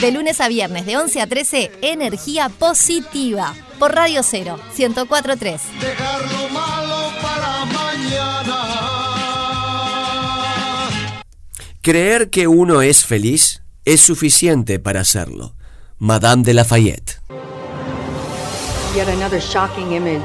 De lunes a viernes, de 11 a 13, energía positiva. Por Radio Cero, 1043. Dejar lo malo para mañana. Creer que uno es feliz es suficiente para hacerlo. Madame de Lafayette. Yet another shocking image.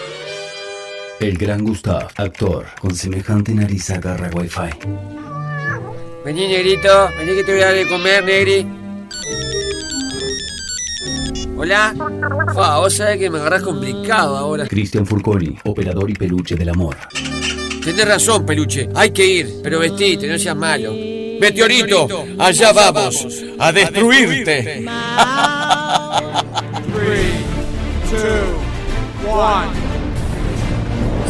El gran Gustav, actor, con semejante nariz agarra wifi. Vení, negrito. Vení que te voy a dar de comer, negri. Hola. Fa, vos sabés que me agarrás complicado ahora. Cristian Furconi, operador y peluche del amor. Tenés razón, peluche. Hay que ir, pero vestite, no seas malo. Meteorito, allá vamos a destruirte.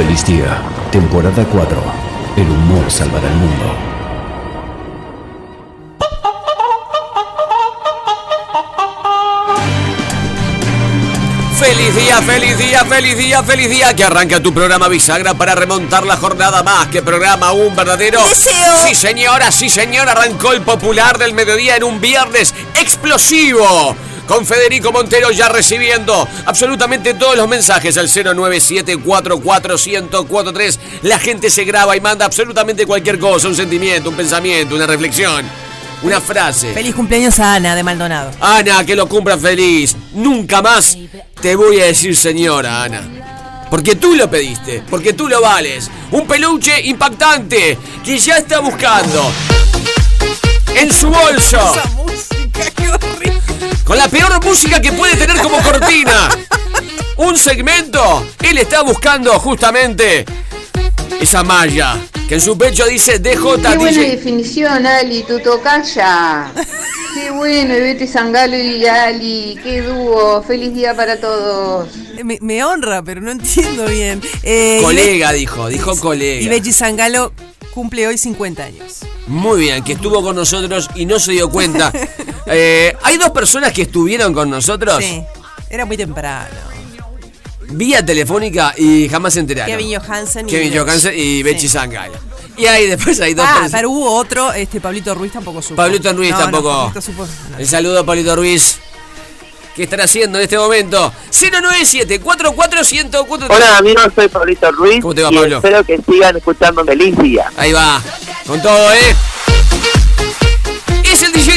Feliz día, temporada 4. El humor salvará el mundo. Feliz día, feliz día, feliz día, feliz día. Que arranca tu programa Bisagra para remontar la jornada más. Que programa un verdadero. ¡Deseo! Sí, señora, sí, señora. Arrancó el popular del mediodía en un viernes explosivo. Con Federico Montero ya recibiendo absolutamente todos los mensajes al 097441043. La gente se graba y manda absolutamente cualquier cosa, un sentimiento, un pensamiento, una reflexión, una frase. Feliz cumpleaños a Ana de Maldonado. Ana, que lo cumpla feliz. Nunca más te voy a decir señora, Ana. Porque tú lo pediste, porque tú lo vales. Un peluche impactante que ya está buscando en su bolso. música, qué horrible. Con la peor música que puede tener como cortina. Un segmento. Él está buscando justamente esa malla que en su pecho dice DJ. Qué buena definición, Ali, tu tocaya. Qué bueno, y Betty Sangalo y Ali, qué dúo. Feliz día para todos. Me, me honra, pero no entiendo bien. Eh, y Colega, dijo, dijo Be- Y colega. Bechi Zangalo cumple hoy 50 años. Muy bien, que estuvo con nosotros y no se dio cuenta. Eh, hay dos personas que estuvieron con nosotros Sí, era muy temprano. vía telefónica y jamás se enteraron. Kevin Johansen y Kevin. Johansen y Bechi Sí. Y ahí después hay dos Ah, personas. pero hubo otro, este Pablito Ruiz tampoco supo. Pablito Ruiz No, no, tampoco. Pablito supo- no. El saludo a Pablito Ruiz. ¿Qué están haciendo en este momento? 097 44 Hola amigos, soy Pablito Ruiz ¿Cómo te va, y Pablo? espero que sigan escuchando Feliz Día. Ahí va. Con todo, ¿eh?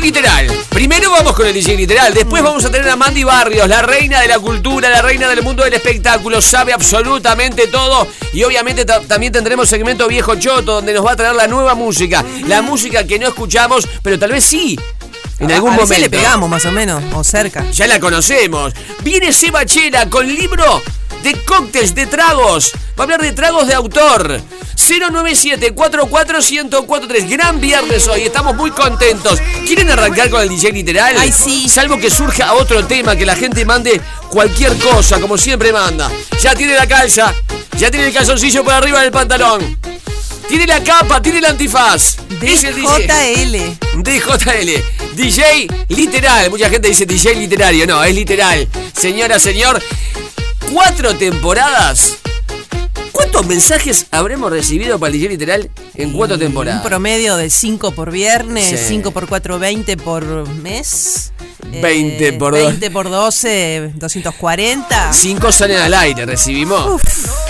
Literal. Primero vamos con el DJ literal. Después vamos a tener a Mandy Barrios, la reina de la cultura, la reina del mundo del espectáculo. Sabe absolutamente todo. Y obviamente ta- también tendremos segmento Viejo Choto, donde nos va a traer la nueva música. La música que no escuchamos, pero tal vez sí. En algún a momento. le pegamos más o menos, o cerca. Ya la conocemos. Viene Seba Chela con libro de cócteles, de tragos. Va a hablar de tragos de autor. 097 44143 Gran viernes hoy. Estamos muy contentos. ¿Quieren arrancar con el DJ literal? Ay, sí. Salvo que surja otro tema, que la gente mande cualquier cosa, como siempre manda. Ya tiene la calza. Ya tiene el calzoncillo por arriba del pantalón. Tiene la capa, tiene el antifaz. DJL. DJL. DJ literal. Mucha gente dice DJ literario. No, es literal. Señora, señor. Cuatro temporadas. ¿Cuántos mensajes habremos recibido para el DJ literal en cuatro temporadas? Un promedio de 5 por viernes, Sí. 5 por 4, 20 por mes. 20 por dos. 20 por 12, 240. Cinco salen al aire, recibimos.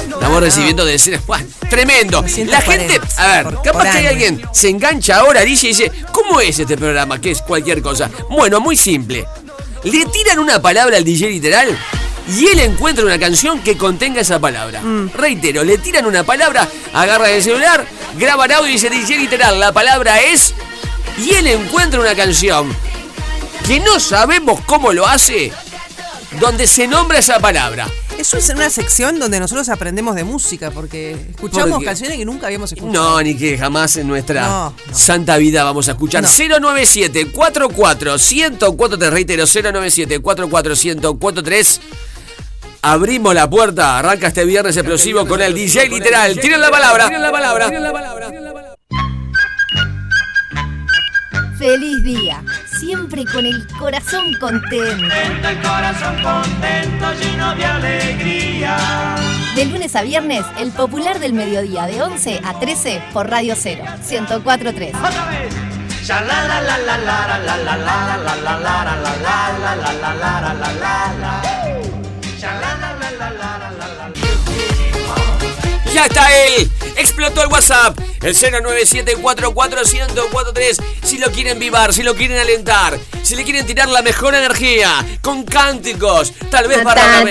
Estamos recibiendo decenas. ¡Buah! Tremendo. La 240 gente, a ver, por- capaz por que hay alguien se engancha ahora, dice y dice, ¿cómo es este programa? Que es cualquier cosa. Bueno, muy simple. Le tiran una palabra al DJ literal y él encuentra una canción que contenga esa palabra. Mm. Reitero, le tiran una palabra, agarra el celular, graba el audio y dice DJ literal, la palabra es. Y él encuentra una canción que no sabemos cómo lo hace, donde se nombra esa palabra. Eso es una sección donde nosotros aprendemos de música, porque escuchamos Porque- canciones que nunca habíamos escuchado. No, ni que jamás en nuestra No, santa vida vamos a escuchar. No. 097 44 1043 reitero 097 44 1043 Abrimos la puerta, arranca este viernes explosivo con el DJ literal. Tienen la palabra. Tienen la palabra. Feliz día, siempre con el corazón contento. El corazón contento, lleno de alegría. De lunes a viernes, el popular del mediodía de 11 a 13 por Radio 0, 1043. Otra vez. Ya está él. Explotó el WhatsApp. El 097441043. Si lo quieren vivar, si lo quieren alentar, si le quieren tirar la mejor energía, con cánticos, tal vez para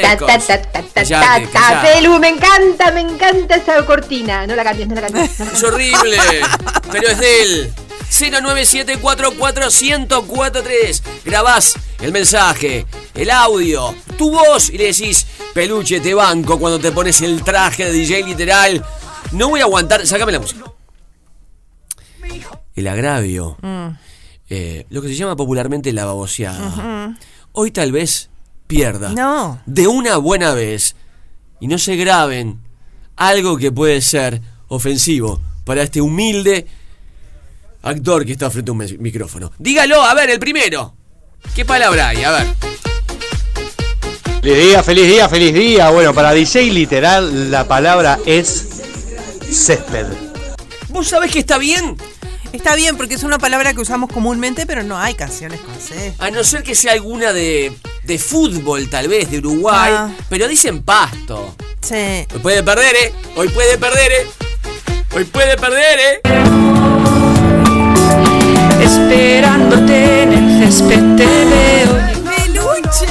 Pelu, me encanta, me encanta esa cortina. No la cambies, no la cambies. Es horrible, pero es de él. 097441043. Grabás el mensaje, el audio, tu voz y le decís, peluche, te banco cuando te pones el traje de DJ literal. No voy a aguantar. Sácame la música. El agravio. eh, lo que se llama popularmente la baboseada. Hoy tal vez pierda. No. De una buena vez. Y no se graben algo que puede ser ofensivo para este humilde actor que está frente a un micrófono. Dígalo, a ver, el primero. ¿Qué palabra hay? A ver. Feliz día, feliz día, feliz día. Bueno, para DJ literal la palabra es césped. ¿Vos sabés que está bien? Está bien porque es una palabra que usamos comúnmente, pero no hay canciones con C. A no ser que sea alguna de, de fútbol, tal vez, de Uruguay. Ah. Pero dicen pasto. Sí. Hoy puede perder, ¿eh? Hoy puede perder, ¿eh? Hoy puede perder, ¿eh? Esperándote veo. ¡Peluche!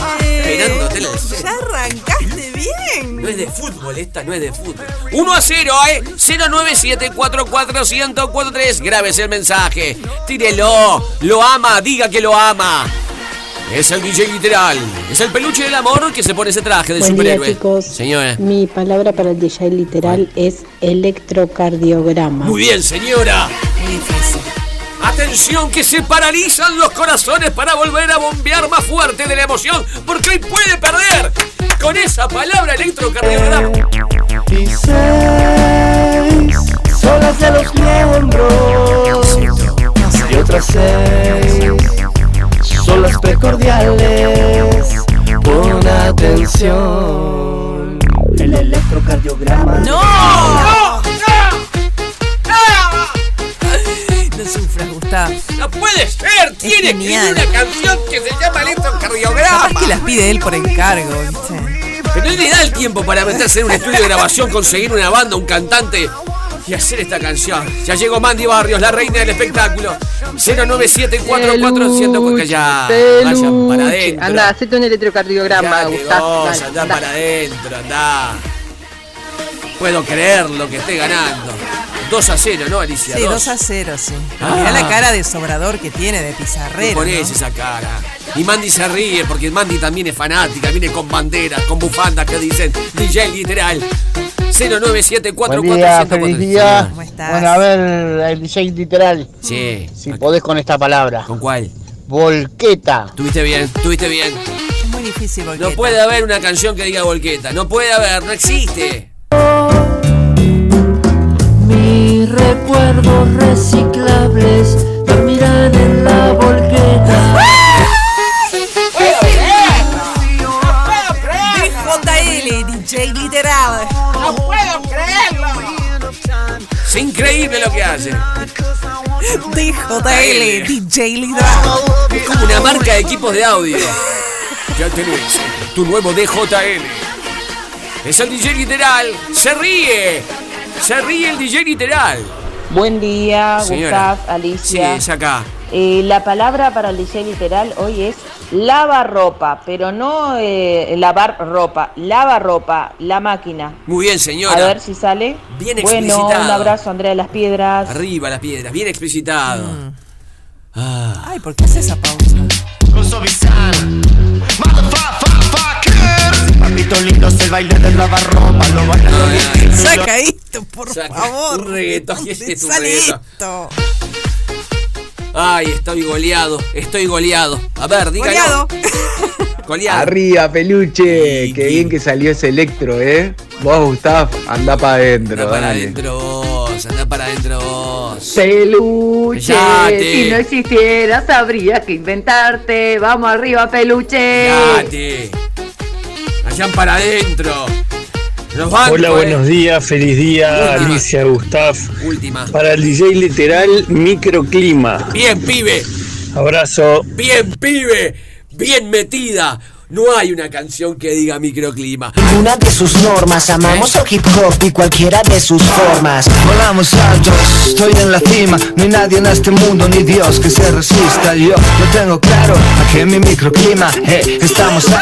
Ya arrancaste bien. No es de fútbol, esta no es de fútbol. 1 a 0, ¿eh? 097441043. Grábese el mensaje. Tírelo. Lo ama, diga que lo ama. Es el DJ literal. Es el peluche del amor que se pone ese traje de Buen día, superhéroe. chicos. Señora. Mi palabra para el DJ literal es electrocardiograma. Muy bien, señora. Muy difícil. Atención que se paralizan los corazones para volver a bombear más fuerte de la emoción, porque hoy puede perder con esa palabra electrocardiograma. Y seis son las de los miembros. Y otras seis son las precordiales. Pon atención. El electrocardiograma. ¡No! No sufras, Gustavo. ¡No puede ser! Tiene que genial. una canción que se llama electrocardiograma. Capaz que las pide él por encargo, ¿viste? Pero él le da el tiempo para meterse en un estudio de grabación, conseguir una banda, un cantante y hacer esta canción. Ya llegó Mandy Barrios, la reina del espectáculo. 09744 que ya vayan para adentro. Anda, hacete un electrocardiograma, Ya que Gustavo. andá para adentro, andá. Puedo creer lo que esté ganando. 2 a 0, ¿no, Alicia? Sí, Dos. 2 a 0, sí. Ah. Mirá la cara de sobrador que tiene de ¿Qué pizarrero. ponés ¿no? esa cara? Y Mandy se ríe porque Mandy también es fanática, viene con banderas, con bufandas que dicen DJ literal. 09744 Buen día, feliz día. ¿Cómo estás? Bueno, a ver, el DJ literal. Sí. Si podés con esta palabra. ¿Con cuál? Volqueta. Tuviste bien, tuviste bien. Es muy difícil porque. No puede haber una canción que diga volqueta. No puede haber, no existe. Mis recuerdos reciclables dormirán en la volqueta. DJL, DJ literal. ¡No puedo creerlo! Es increíble lo que hace. DJL, DJ literal. Es como una marca de equipos de audio. Ya tenés tu nuevo DJL. Es el DJ literal. Se ríe. Se ríe el DJ literal. Buen día, Señora. Gustav, Alicia. Sí, es acá. Eh, la palabra para el DJ literal hoy es lavarropa, pero no eh, lavar ropa, lavarropa, la máquina. Muy bien, señora. A ver si sale. Bien Bueno, explicitado. un abrazo, Andrea de las Piedras. Arriba las piedras, bien explicitado. Ah. Ay, ¿por qué hace esa pausa? Papito lindo es el baile del lavarropa, lo bailan los Saca esto, por Saca favor. un reggaetón, ¿qué es ¿Dónde esto? Ay, estoy goleado, estoy goleado. A ver, dígalo. Goleado. Goleado. Arriba, peluche. Qué bien que salió ese electro, ¿eh? Vos, Gustav, anda para adentro. Anda para adentro vos, anda para adentro vos. Peluche, Cállate. si no existiera sabría que inventarte. Vamos arriba, peluche. Date. Allá para adentro. Los bancos, Hola, eh. buenos días, feliz día, Última. Alicia, Gustav. Última. Para el DJ literal, microclima. Bien, pibe. Abrazo. Bien, pibe. Bien metida. No hay una canción que diga microclima. Ninguna de sus normas, amamos el hip hop y cualquiera de sus formas. Volamos altos, estoy en la cima. No hay nadie en este mundo, ni Dios que se resista. Yo lo tengo claro, aquí en mi microclima, eh, estamos a-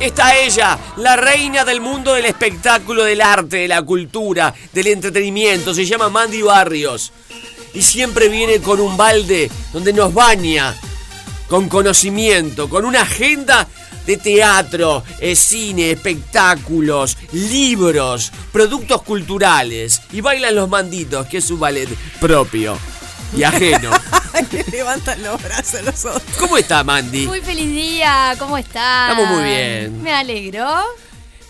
Está ella, la reina del mundo del espectáculo, del arte, de la cultura, del entretenimiento. Se llama Mandy Barrios. Y siempre viene con un balde donde nos baña con conocimiento, con una agenda de teatro, eh, cine, espectáculos, libros, productos culturales. Y bailan los manditos, que es su ballet propio y ajeno. Le levantan los brazos los otros. ¿Cómo está Mandy? Muy feliz día, ¿cómo estás? Estamos muy bien. Me alegro.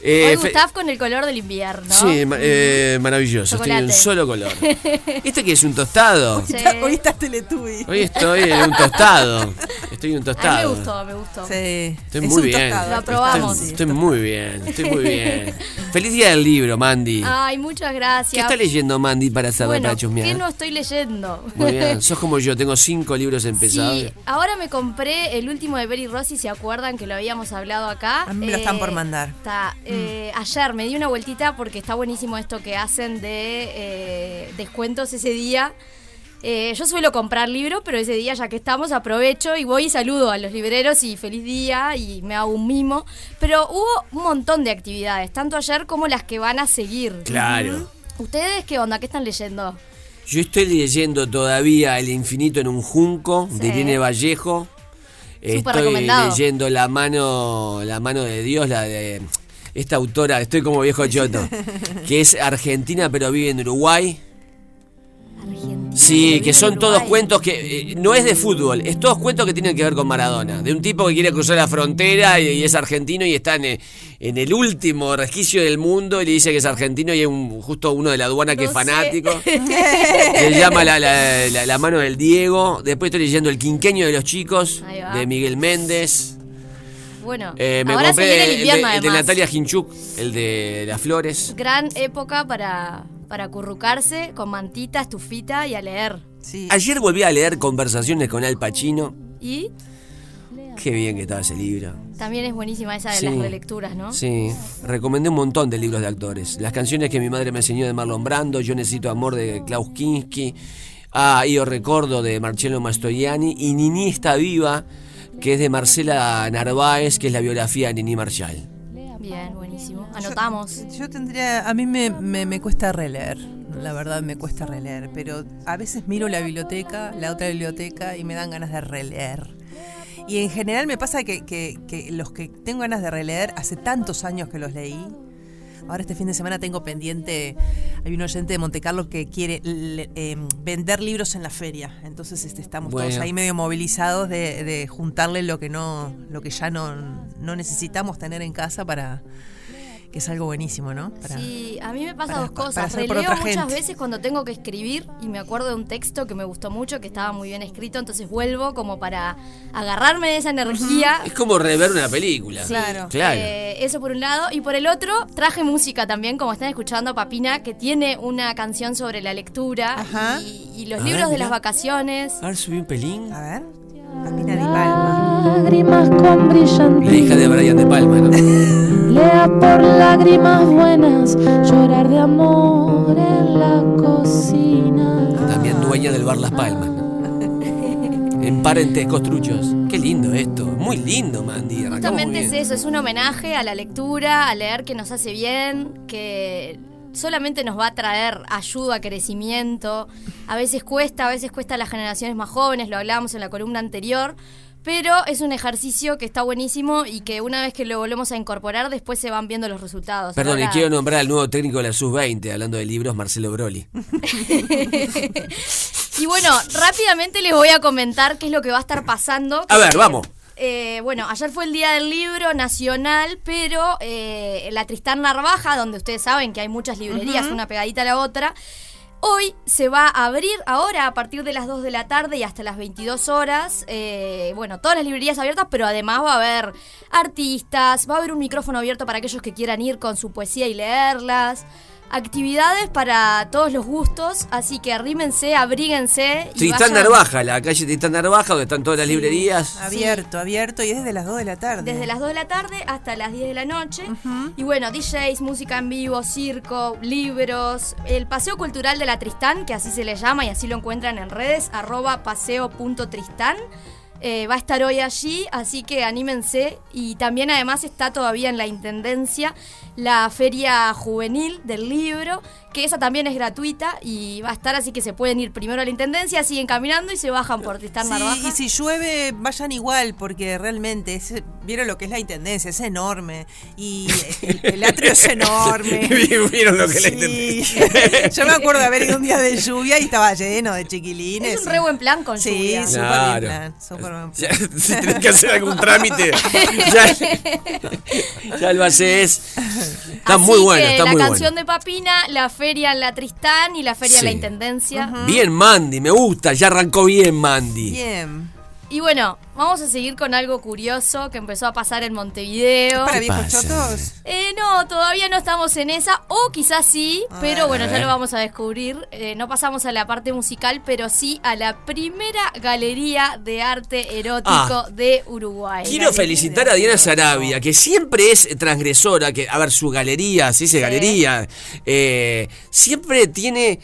Eh, Hoy Gustav con el color del invierno. Sí, ma- eh, maravilloso. Estoy en un Chocolate. solo color. ¿Este que es un tostado? Sí. Hoy estás Teletubby. Hoy estoy en un tostado. Estoy en un A mí me tostado. gustó, me gustó. Sí. Estoy es muy un bien. tostado. Lo aprobamos. Estoy, estoy muy bien, estoy muy bien. Feliz día del libro, Mandy. Ay, muchas gracias. ¿Qué está leyendo Mandy para saber, Bueno, para chusmear? ¿qué no estoy leyendo? Muy bien, sos como yo, tengo cinco libros empezados. Sí, ahora me compré el último de Berry Rossi, ¿se acuerdan que lo habíamos hablado acá? A mí me lo están por mandar. Está, eh, Ayer me di una vueltita porque está buenísimo esto que hacen de eh, descuentos ese día. Eh, yo suelo comprar libros, pero ese día ya que estamos aprovecho y voy y saludo a los libreros y feliz día y me hago un mimo. Pero hubo un montón de actividades, tanto ayer como las que van a seguir. Claro. ¿Ustedes qué onda? ¿Qué están leyendo? Yo estoy leyendo todavía El infinito en un junco de. Irene Vallejo. Súper Estoy recomendado. leyendo La mano la mano de Dios, la de esta autora, estoy como viejo choto, que es argentina pero vive en Uruguay. Sí, que son todos cuentos que eh, no es de fútbol, es todos cuentos que tienen que ver con Maradona, de un tipo que quiere cruzar la frontera y, y es argentino y está en, eh, en el último resquicio del mundo y le dice que es argentino y es un, justo uno de la aduana que es No fanático. Se llama la, la- la- la mano del Diego. Después estoy leyendo El quinqueño de los chicos de Miguel Méndez. Bueno, Eh, me ahora se compré viene el, el de- el de. Natalia Hinchuk, el de las flores. Gran época para, para acurrucarse con mantita, estufita y a leer. Ayer volví a leer Conversaciones con Al Pacino. Y Qué bien que estaba ese libro. también es buenísima esa de Sí. las relecturas, ¿no? Sí, recomendé un montón de libros de actores. Las canciones que mi madre me enseñó de Marlon Brando, Yo necesito amor de Klaus Kinski, Ah, Io Recordo de Marcello Mastroianni y Nini está viva, que es de Marcela Narváez, que es la biografía de Nini Marshall. Bien, buenísimo. Anotamos. Yo tendría. A mí me, me, me cuesta releer. la verdad me cuesta releer, pero a veces miro la biblioteca, la otra biblioteca y me dan ganas de releer. Y en general me pasa que, que- que los que tengo ganas de releer, hace tantos años que los leí. Ahora este fin de semana tengo pendiente, hay un oyente de Monte Carlo que quiere le- eh, vender libros en la feria. Entonces este, estamos todos ahí medio movilizados de, de juntarle lo que no, lo que ya no, no necesitamos tener en casa para que es algo buenísimo, ¿no? Para- Sí, a mí me pasa para- dos cosas. Releo muchas gente. veces cuando tengo que escribir y me acuerdo de un texto que me gustó mucho, que estaba muy bien escrito, entonces vuelvo como para agarrarme de esa energía. Es como rever una película. Sí, Claro. eh, eso por un lado. Y por el otro, traje música también, como están escuchando a Papina, que tiene una canción sobre la lectura y, y los A libros ver, de las vacaciones. A ver, subí un pelín. A ver. Papina. Lágrimas con brillantes. La hija de Brian de Palma, ¿no? Lea por lágrimas buenas, llorar de amor en la cocina. También dueña del bar Las Palmas. ¿no? En parentescos truchos. Qué lindo esto. Muy lindo, Mandy. Justamente es eso, es un homenaje a la lectura, a leer que nos hace bien, que solamente nos va a traer ayuda, crecimiento. A veces cuesta, a veces cuesta a las generaciones más jóvenes, lo hablábamos en la columna anterior. Pero es un ejercicio que está buenísimo y que una vez que lo volvemos a incorporar, después se van viendo los resultados. Perdón, y quiero nombrar al nuevo técnico de la Sub-20, hablando de libros, Marcelo Broli. Y bueno, rápidamente les voy a comentar qué es lo que va a estar pasando. A ver, vamos. Eh, bueno, ayer fue el Día del Libro Nacional, pero eh, la Tristán Narvaja, donde ustedes saben que hay muchas librerías, una pegadita a la otra, hoy se va a abrir ahora a partir de las 2 de la tarde y hasta las 22 horas. eh, bueno, todas las librerías abiertas, pero además va a haber artistas, va a haber un micrófono abierto para aquellos que quieran ir con su poesía y leerlas. Actividades para todos los gustos, así que arrímense, abríguense. y Tristán vayan- Narvaja, la calle Tristán Narvaja, donde están todas las librerías. Abierto, abierto y es desde las 2 de la tarde. Desde las 2 de la tarde hasta las 10 de la noche. Y bueno, DJs, música en vivo, circo, libros. El Paseo Cultural de la Tristán, que así se le llama y así lo encuentran en redes, arroba paseo.tristán. Eh, va a estar hoy allí, así que anímense. Y también además está todavía en la Intendencia la Feria Juvenil del Libro, que esa también es gratuita y va a estar, así que se pueden ir primero a la Intendencia, siguen caminando y se bajan por Tristán Sí, Narvaja. y si llueve, vayan igual, porque realmente es- vieron lo que es la intendencia, es enorme. Y el, el atrio es enorme. Vieron lo que le Sí. Yo me acuerdo de haber ido un día de lluvia y estaba lleno de chiquilines. Es un re buen plan con Sí, lluvia. súper Claro. buen plan, Ya, si tenés que hacer algún trámite, ya, ya lo haces. Está Así muy bueno, está la muy canción bueno. de Papina, la feria en la Tristán y la feria en la. Intendencia. Bien, Mandy, me gusta, ya arrancó bien, Mandy. Bien. Y bueno, vamos a seguir con algo curioso que empezó a pasar en Montevideo. ¿Para ¿Qué viejos pasa? chotos? Eh, no, todavía no estamos en esa, o quizás sí, pero bueno, ya lo vamos a descubrir. Eh, no pasamos a la parte musical, pero sí a la primera galería de arte erótico Ah. de Uruguay. Quiero felicitar a Diana Sarabia, que siempre es transgresora, que, a ver, su galería, se dice galería, eh, siempre tiene,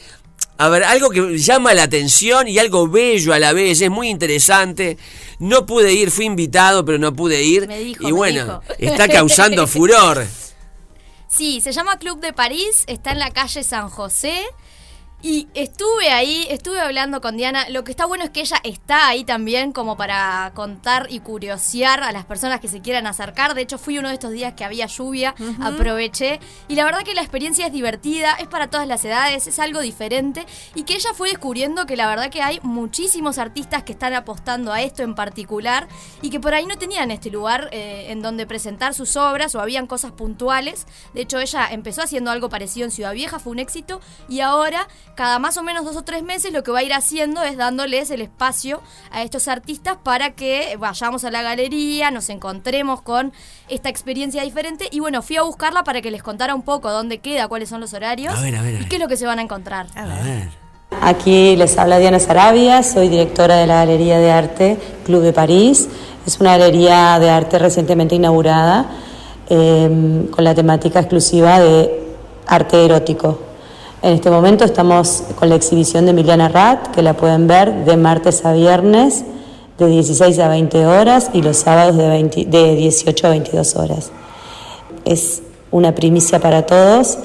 a ver, algo que llama la atención y algo bello a la vez, es muy interesante. No pude ir, fui invitado, pero no pude ir. Me dijo, y me bueno, dijo. está causando furor. Sí, se llama Club de París, está en la calle San José. Y estuve ahí, estuve hablando con Diana. Lo que está bueno es que ella está ahí también como para contar y curiosear a las personas que se quieran acercar. De hecho, fui uno de estos días que había lluvia, aproveché. Y la verdad que la experiencia es divertida, es para todas las edades, es algo diferente. Y que ella fue descubriendo que la verdad que hay muchísimos artistas que están apostando a esto en particular. Y que por ahí no tenían este lugar eh, en donde presentar sus obras o habían cosas puntuales. De hecho, ella empezó haciendo algo parecido en Ciudad Vieja, fue un éxito. Y ahora cada más o menos dos o tres meses lo que va a ir haciendo es dándoles el espacio a estos artistas para que vayamos a la galería, nos encontremos con esta experiencia diferente. Y bueno, fui a buscarla para que les contara un poco dónde queda, cuáles son los horarios A ver, a ver, a y qué es lo que se van a encontrar. A ver. Aquí les habla Diana Sarabia, soy directora de la Galería de Arte Club de París. Es una galería de arte recientemente inaugurada eh, con la temática exclusiva de arte erótico. En este momento estamos con la exhibición de Emiliana Rat, que la pueden ver de martes a viernes de 16 a 20 horas y los sábados de, 20 de 18 a 22 horas. Es una primicia para todos.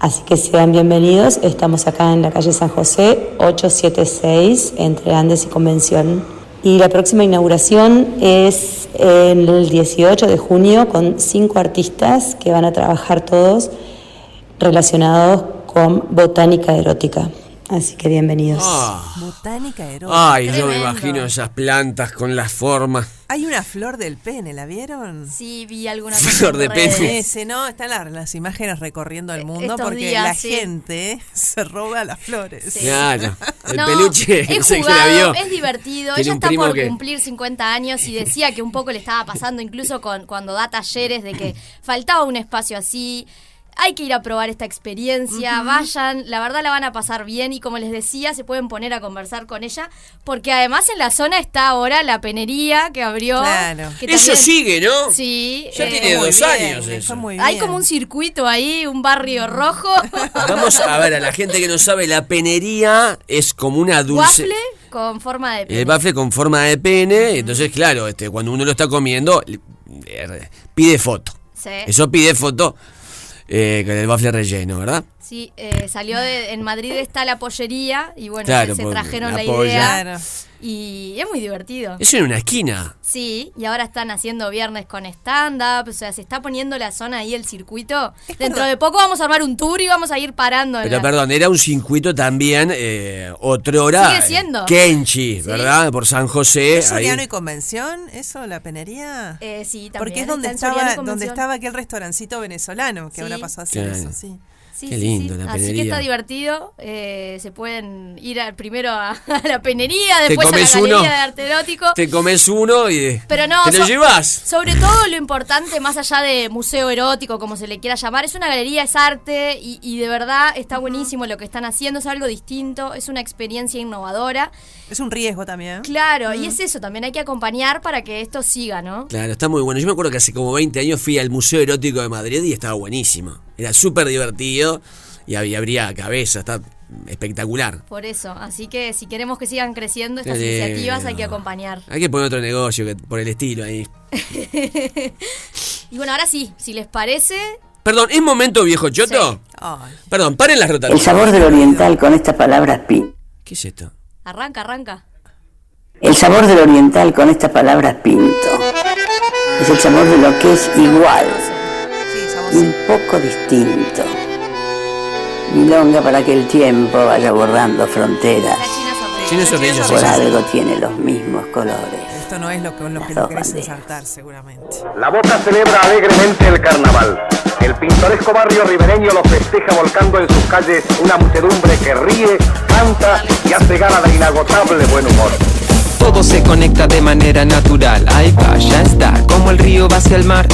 Así que sean bienvenidos. Estamos acá en la calle San José 876 entre Andes y Convención. Y la próxima inauguración es el 18 de junio con cinco artistas que van a trabajar todos relacionados con botánica erótica. Así que bienvenidos. Botánica erótica. Ay, yo me Tremendo. imagino esas plantas con las formas. Hay una flor del pene, ¿la vieron? Sí, vi alguna Flor de pene. Ese, ¿no? Están las, las imágenes recorriendo el mundo estos porque días, la sí. gente se roba las flores. Claro. El No, peluche, es que la jugado, vio. es divertido. Tiene Ella está por que- cumplir 50 años y decía que un poco le estaba pasando, incluso con, cuando da talleres, de que faltaba un espacio así. Hay que ir a probar esta experiencia, vayan, la verdad la van a pasar bien y como les decía, se pueden poner a conversar con ella, porque además en la zona está ahora la penería que abrió. Claro. que Eso también- sigue, ¿no? Sí. Ya eh, tiene dos bien, años eso. Hay como un circuito ahí, un barrio rojo. Vamos a ver, a la gente que no sabe, la penería es como una dulce. Waffle con forma de pene. El bafle con forma de pene, entonces claro, este, cuando uno lo está comiendo, pide foto. Sí. Eso pide foto eh, con el bafle relleno, ¿verdad? Sí, eh, salió de, en Madrid está la pollería y bueno, Claro, se porque trajeron la la, polla. idea Claro. y es muy divertido. Eso en una esquina. Sí, y ahora están haciendo viernes con stand-up, o sea, se está poniendo la zona ahí, el circuito. Dentro de poco vamos a armar un tour y vamos a ir parando. en Pero la- perdón, era un circuito también, eh, otrora. Sigue siendo. Kenchi, ¿verdad? Por San José. ¿Es ahí. Soriano y Convención? ¿Eso, la penería? Eh, sí, también. Porque es donde estaba, donde estaba aquel restaurancito venezolano que Sí. ahora pasó a hacer Claro. eso, sí. Sí, Qué sí, lindo, sí. la Así que está divertido. eh, se pueden ir al- primero a, a la penería, después a la galería uno. de arte erótico. Te comes uno y Pero no, te lo so- llevas. Sobre todo lo importante, más allá de museo erótico, como se le quiera llamar, es una galería, es arte y, y de verdad está buenísimo lo que están haciendo, es algo distinto, es una experiencia innovadora. Es un riesgo también. Claro, y es eso, también hay que acompañar para que esto siga, ¿no? Claro, está muy bueno. Yo me acuerdo que hace como 20 años fui al Museo Erótico de Madrid y estaba buenísimo. Era súper divertido y habría cabeza, está espectacular. Por eso, así que si queremos que sigan creciendo estas iniciativas hay que acompañar. Hay que poner otro negocio que, por el estilo ahí. Y bueno, ahora sí, si les parece, Perdón, ¿es momento viejo choto? Perdón, paren las El rotativas. sabor del oriental con esta palabra pin. ¿Qué es esto? arranca, arranca. El sabor del oriental con esta palabra pinto. Es el sabor de lo que es igual y un poco distinto. Milonga para que el tiempo vaya borrando fronteras. China Zorrilla, Por algo tiene los mismos colores. Esto no es lo que, lo que Las querés ensartar, seguramente. La Bota celebra alegremente el carnaval. El pintoresco barrio ribereño lo festeja volcando en sus calles una muchedumbre que ríe, canta y hace gala de inagotable buen humor. Todo se conecta de manera natural. Ahí va, ya está, como el río va hacia el mar.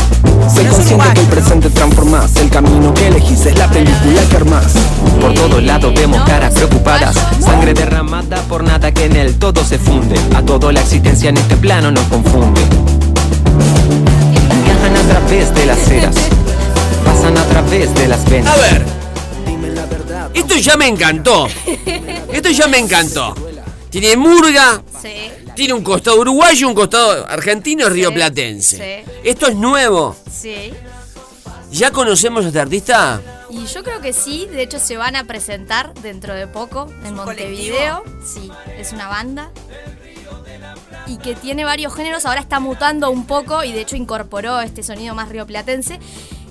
Sé consciente que el presente transformás. El camino que elegís es la película que armás. Por todos lados vemos caras preocupadas. Sangre derramada por nada que en el todo se funde. A todo la existencia en este plano nos confunde. Viajan a través de las eras. Pasan a través de las venas. A ver. Esto ya me encantó. Esto ya me encantó. Tiene murga, Sí, tiene un costado uruguayo, un costado argentino y rioplatense. sí, Esto es nuevo. sí. ¿Ya conocemos a este artista? Y yo creo que sí, de hecho se van a presentar dentro de poco en Montevideo. Sí, es una banda. Y que tiene varios géneros, ahora está mutando un poco y de hecho incorporó este sonido más rioplatense.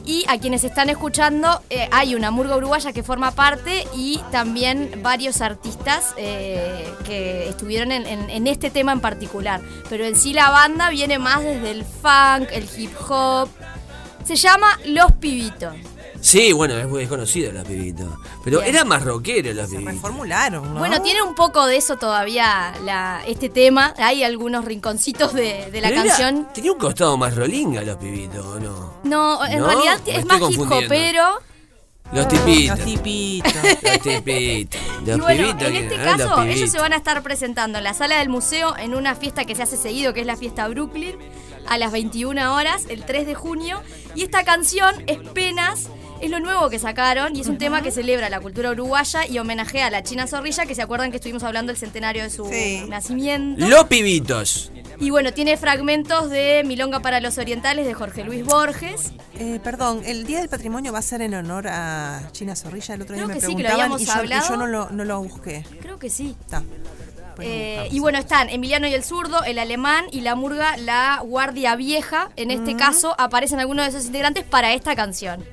Y a quienes están escuchando, eh, hay una murga uruguaya que forma parte y también varios artistas eh, que estuvieron en, en- en este tema en particular. Pero en sí la banda viene más desde el funk, el hip hop. Se llama Los Pibitos. Sí, bueno, es muy desconocido los pibitos. Pero Bien. era más rockero los pibitos. Reformularon, ¿no? Bueno, tiene un poco de eso todavía la, este tema. Hay algunos rinconcitos de, de la Pero era- canción. tenía un costado más rolinga los pibitos, ¿o no? No, en ¿No? realidad Me es estoy más hip confundiendo. hopero. Los tipitos. Los tipitos. Los tipitos. Los Y bueno, pibitos. en este caso, ellos se van a estar presentando en la sala del museo en una fiesta que se hace seguido, que es la fiesta Brooklyn, a las 21 horas, el 3 de junio. Y esta canción es Penas. Es lo nuevo que sacaron y es un tema que celebra la cultura uruguaya y homenajea a la China Zorrilla, que se acuerdan que estuvimos hablando del centenario de su nacimiento. Los pibitos. Y bueno, tiene fragmentos de Milonga para los Orientales de Jorge Luis Borges. Eh, perdón, el Día del Patrimonio va a ser en honor a China Zorrilla. El otro día Creo me que sí, que lo preguntaban habíamos y, yo, y hablado. yo no lo, no lo busqué. Creo que sí. Está. Eh, y bueno, están Emiliano y el zurdo, el alemán y la murga, la guardia vieja. En este caso aparecen algunos de esos integrantes para esta canción.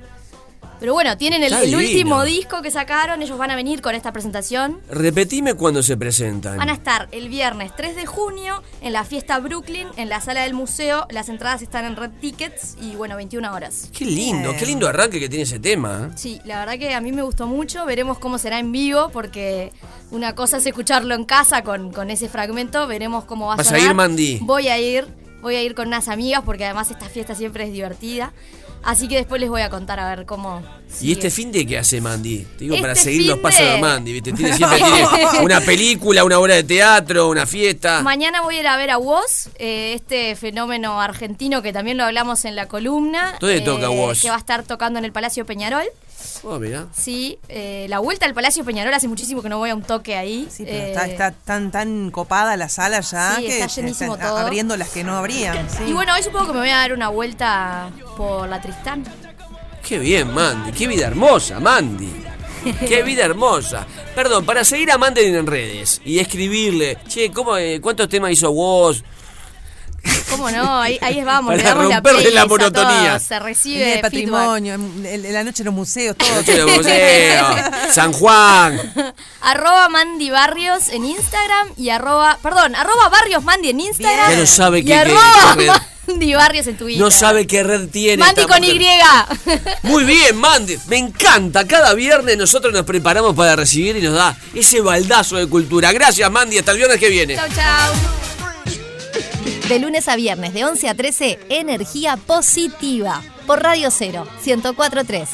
Pero bueno, tienen el, último disco que sacaron, ellos van a venir con esta presentación. Repetime cuando se presentan. Van a estar el viernes 3 de junio en la fiesta Brooklyn, en la sala del museo. Las entradas están en Red Tickets y bueno, 21 horas. Qué lindo, qué lindo arranque que tiene ese tema. ¿eh? Sí, la verdad que a mí me gustó mucho. Veremos cómo será en vivo, porque una cosa es escucharlo en casa con, con ese fragmento. Veremos cómo va a Vas a sonar. ir, Mandy. Voy a ir, voy a ir con unas amigas, porque además esta fiesta siempre es divertida. Así que después les voy a contar a ver cómo. ¿Y este fin de qué hace Mandy? Te digo para Este seguir los pasos de de- Mandy, ¿viste? Tiene, siempre tiene una película, una obra de teatro, una fiesta. Mañana voy a ir a ver a Woz, eh, este fenómeno argentino que también lo hablamos en la columna. eh, ¿Dónde toca Woz? Que va a estar tocando en el Palacio Peñarol. Oh, mirá. Sí, eh, la vuelta al Palacio Peñarol hace muchísimo que no voy a un toque ahí. Sí, pero Eh, está, está tan, tan copada la sala ya Sí, que está llenísimo están todo. abriendo las que no abrían. sí. Y bueno, hoy supongo que me voy a dar una vuelta por la Tristán. Qué bien, Mandy. Qué vida hermosa, Mandy. Qué vida hermosa. Perdón, para seguir a Mandy en redes y escribirle, che, ¿cómo, eh, ¿cuántos temas hizo vos? ¿Cómo no? Ahí, ahí vamos, le Para damos la romperle playlist la a monotonía. todos, Se El recibe feedback. patrimonio, el- el- la noche de los museos, todo. Noche de museo, San Juan. arroba Mandy Barrios en Instagram y arroba, perdón, arroba Barrios Mandy en Instagram. Ya no sabe y qué- qué- arroba. Mandy Barrios en Twitter. No sabe qué red tiene. Mandy con mujer. Y. Muy bien, Mandy. Me encanta. Cada viernes nosotros nos preparamos para recibir y nos da ese baldazo de cultura. Gracias, Mandy. Hasta el viernes que viene. Chau, chau. De lunes a viernes, de 11 a 13, energía positiva. Por Radio 0, 1043.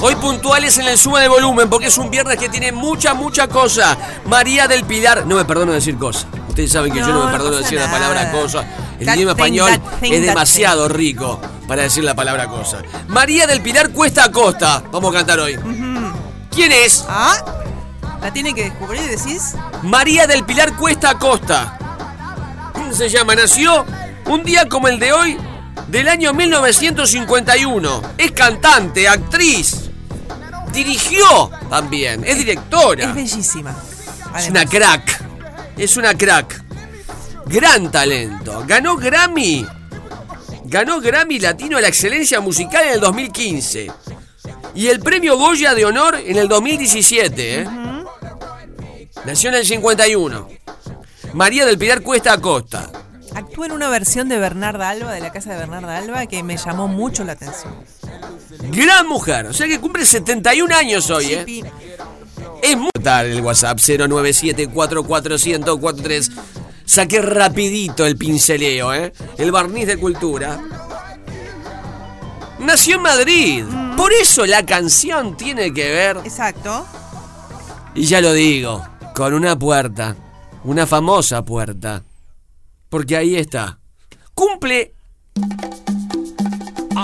Hoy puntuales en el suma de volumen porque es un viernes que tiene mucha, mucha cosa. María del Pilar. No me perdono decir cosa. Ustedes saben que yo no me no perdono decir la palabra cosa. El That idioma español thing, es demasiado rico para decir la palabra cosa. María del Pilar Cuesta a Costa. Vamos a cantar hoy. ¿Quién es? Ah, la tiene que descubrir, decís. María del Pilar Cuesta Costa. Se llama, nació un día como el de hoy del año 1951. Es cantante, actriz. Dirigió también, es directora. Es bellísima. Es una crack. Es una crack. Gran talento. Ganó Grammy. Ganó Grammy Latino a la excelencia musical en el 2015. Y el premio Goya de honor en el 2017. ¿eh? Nació en el 51. María del Pilar Cuesta Acosta. Actúa en una versión de Bernarda Alba, de la casa de Bernarda Alba, que me llamó mucho la atención. Gran mujer. O sea que cumple 71 años hoy, ¿eh? Sí, Es muy tarde el WhatsApp 097-441-1043. Saqué rapidito el pinceleo, ¿eh? El barniz de cultura. Nació en Madrid. Por eso la canción tiene que ver, Exacto. y ya lo digo, con una puerta. Una famosa puerta. Porque ahí está. Cumple...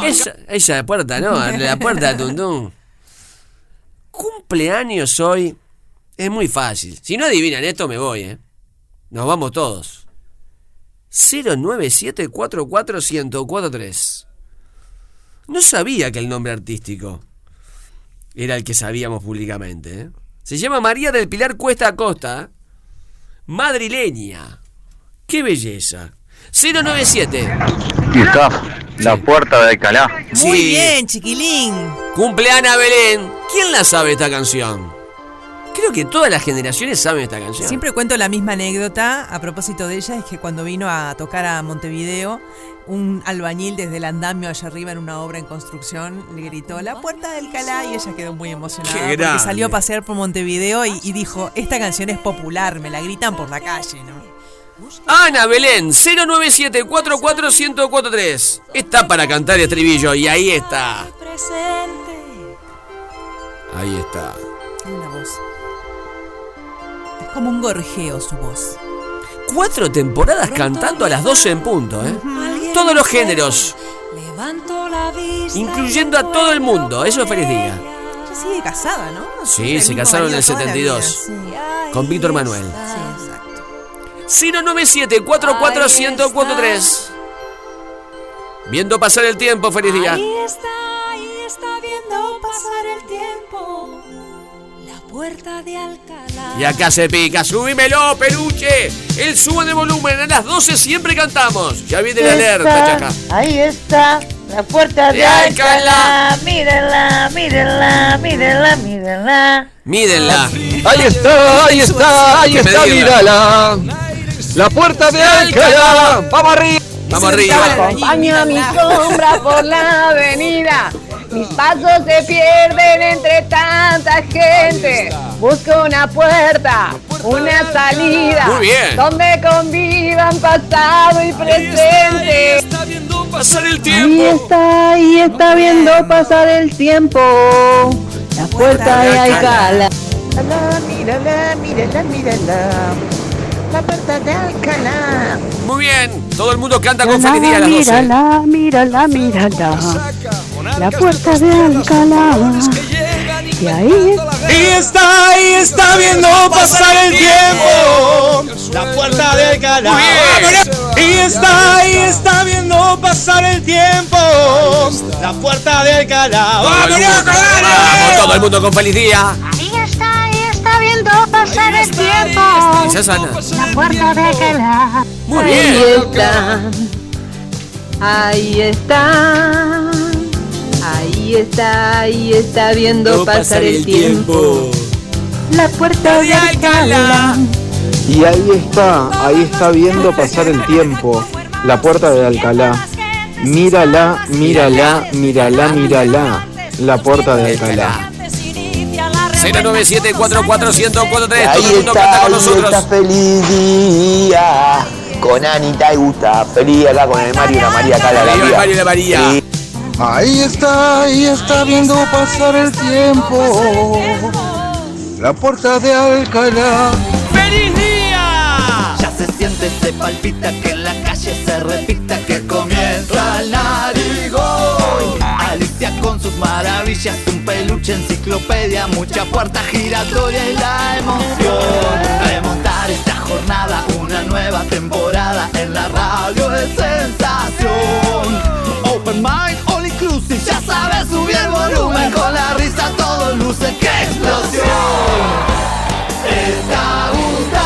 Esa, esa puerta, ¿no? La puerta de Tundún. Cumpleaños hoy. Es muy fácil. Si no adivinan esto, me voy, ¿eh? Nos vamos todos. 097441043. No sabía que el nombre artístico era el que sabíamos públicamente. ¿eh? Se llama María del Pilar Cuesta Acosta. ¿eh? Madrileña. ¡Qué belleza! 097. Y está, la puerta de Alcalá. Muy bien, chiquilín. Cumple Ana Belén. ¿Quién la sabe esta canción? Creo que todas las generaciones saben esta canción. Siempre cuento la misma anécdota a propósito de ella, es que cuando vino a tocar a Montevideo, un albañil desde el andamio allá arriba en una obra en construcción le gritó la puerta del Calá y ella quedó muy emocionada porque grande. salió a pasear por Montevideo y, y dijo, esta canción es popular, me la gritan por la calle, ¿no? Ana Belén, 097-44143. Está para cantar estribillo y ahí está. Ahí está. Linda voz. Es como un gorjeo su voz. Cuatro temporadas cantando a las 12 en punto, ¿eh? Todos los géneros, incluyendo a todo el mundo. Eso es feliz día. sigue casada, ¿no? Sí, se casaron en el marido toda la vida, 72. sí. Con Víctor Manuel. Sí, exacto. 097 44 1043 Viendo pasar el tiempo, feliz día. Ahí está, ahí está viendo pasar el tiempo. Puerta de Alcalá. Y acá se pica, subímelo, peluche. El subo de volumen, a las 12 siempre cantamos. Ya viene la alerta, chaca. Ahí está, la puerta de De Alcalá. Alcalá. Mírenla, mírenla, mírenla, mírenla. Mídenla. Ahí está, ahí está, ahí está, mírala. La puerta de Alcalá. Vamos arriba. Vamos arriba. Acompaña mi sombra por la avenida. Mis pasos se pierden entre tanta gente. Busco una puerta, una salida. Muy bien. Donde convivan pasado y presente. Pasar el Ahí tiempo. está, ahí está viendo pasar el tiempo. La puerta de Alcalá. Mírala, mírala, mírala, mírala. La puerta de Alcalá. Muy bien. Todo el mundo canta con feliz día a las 12. Mírala, mírala, mírala. La puerta de Alcalá. Y ahí Y está, ahí está viendo pasar el tiempo. La puerta de Alcalá. Y está, ahí está viendo pasar el tiempo. La puerta de Alcalá. Vamos, todo el mundo con feliz pasar el tiempo. Ana. La puerta de Alcalá. Muy Ahí bien. está. Ahí está. Ahí está, ahí está viendo pasar el tiempo. la puerta de Alcalá. Y ahí está, ahí está viendo pasar el tiempo. La puerta de Alcalá. Mírala, mírala, mírala, mírala. La puerta de Alcalá. 097 44 1043 Ahí Todo el mundo está, canta con ahí nosotros. está feliz día. Con Anita y Gusta. Feliz día acá con el Mario y la María acá la. Mario y la María. Sí. Ahí está, ahí está viendo pasar el tiempo. La puerta de Alcalá. ¡Feliz día! Ya se siente, se palpita que en la calle se repita que comienza el narigón. Con sus maravillas, un peluche, enciclopedia, mucha puerta giratoria y la emoción. Remontar esta jornada, una nueva temporada en la radio de sensación. Open mind, all inclusive, ya sabes, subir el volumen con la risa, todo luce, ¡qué explosión! Está Gustav,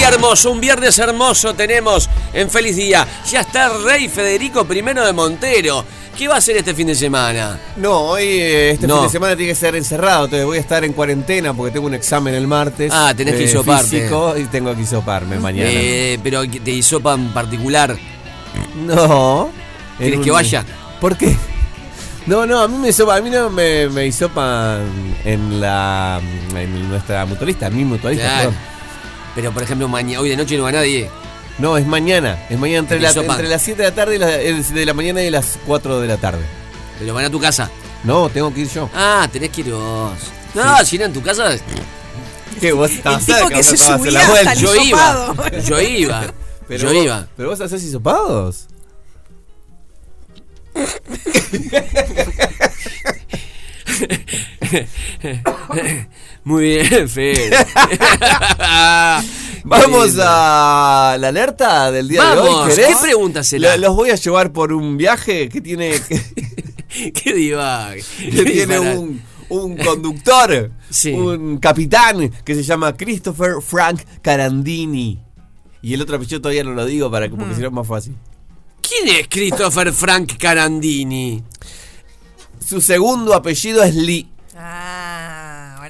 día hermoso, un viernes hermoso tenemos en Feliz Día. Ya está Rey Federico I de Montero. ¿Qué va a hacer este fin de semana? No, hoy eh, este No. fin de semana tiene que ser encerrado, entonces voy a estar en cuarentena porque tengo un examen el martes. Ah, tenés que eh, hisoparte. físico, y tengo que hisoparme mañana. Eh, pero te hisopa en particular. No. ¿Quieres que vaya? ¿Por qué? No, no, a mí me hisopan, a mí no me, me hisopan en la en nuestra mutualista, en mi mutualista, Claro. perdón. Pero por ejemplo, mañana, hoy de noche no va nadie. No, es mañana, es mañana entre, la- entre las 7 de la tarde y la- de la mañana y las 4 de la tarde. Pero van a tu casa. No, tengo que ir yo. Ah, tenés que ir vos. No, si no en tu casa. ¿Qué? Vos estabas tipo cerca, que se subía la hasta vuelta. el Yo iba. Yo iba. Pero yo vos- iba. ¿Pero vos haces hisopados? Muy bien, Fede. Vamos a la alerta del día de hoy. ¿querés? ¿qué pregunta será? Lo- Los voy a llevar por un viaje que tiene, que, Qué divague. que tiene un, un conductor Sí. un capitán que se llama Christopher Frank Carandini. Y el otro apellido todavía no lo digo para que, porque si no es más fácil. ¿Quién es Christopher Frank Carandini? Su segundo apellido es Lee. Ah,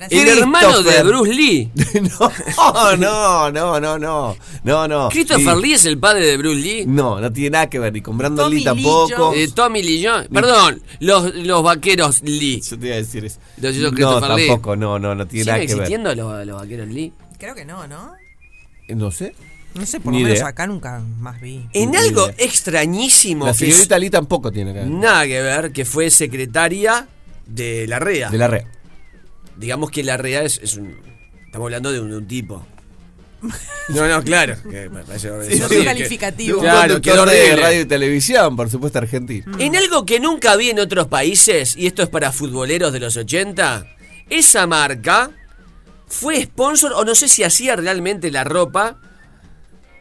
El hermano de. Bruce Lee. No, no, no, no, no. No, no. ¿Christopher Sí. Lee es el padre de Bruce Lee? No, no tiene nada que ver ni con Brandon Tommy Lee tampoco. Eh, Tommy Lee Jones. Perdón, los, los vaqueros Lee. Yo te iba a decir eso. Los hizo No, Christopher Lee. tampoco, no, no, no tiene ¿Siguen nada que ver. existiendo los, los vaqueros Lee? Creo que no, ¿no? Eh, No sé. No sé, por Ni lo menos idea. acá nunca más vi. En Ni algo idea. extrañísimo La que es señorita Lee tampoco tiene que ver. nada que ver, que fue secretaria de la REA. De la red. Digamos que la REA es, es un... Estamos hablando de un, de un tipo. No, no, claro. que me parece no un Que- calificativo. Un Claro, quedó de radio y televisión, por supuesto, argentino. En algo que nunca vi en otros países, y esto es para futboleros de los 80, esa marca fue sponsor, o no sé si hacía realmente la ropa,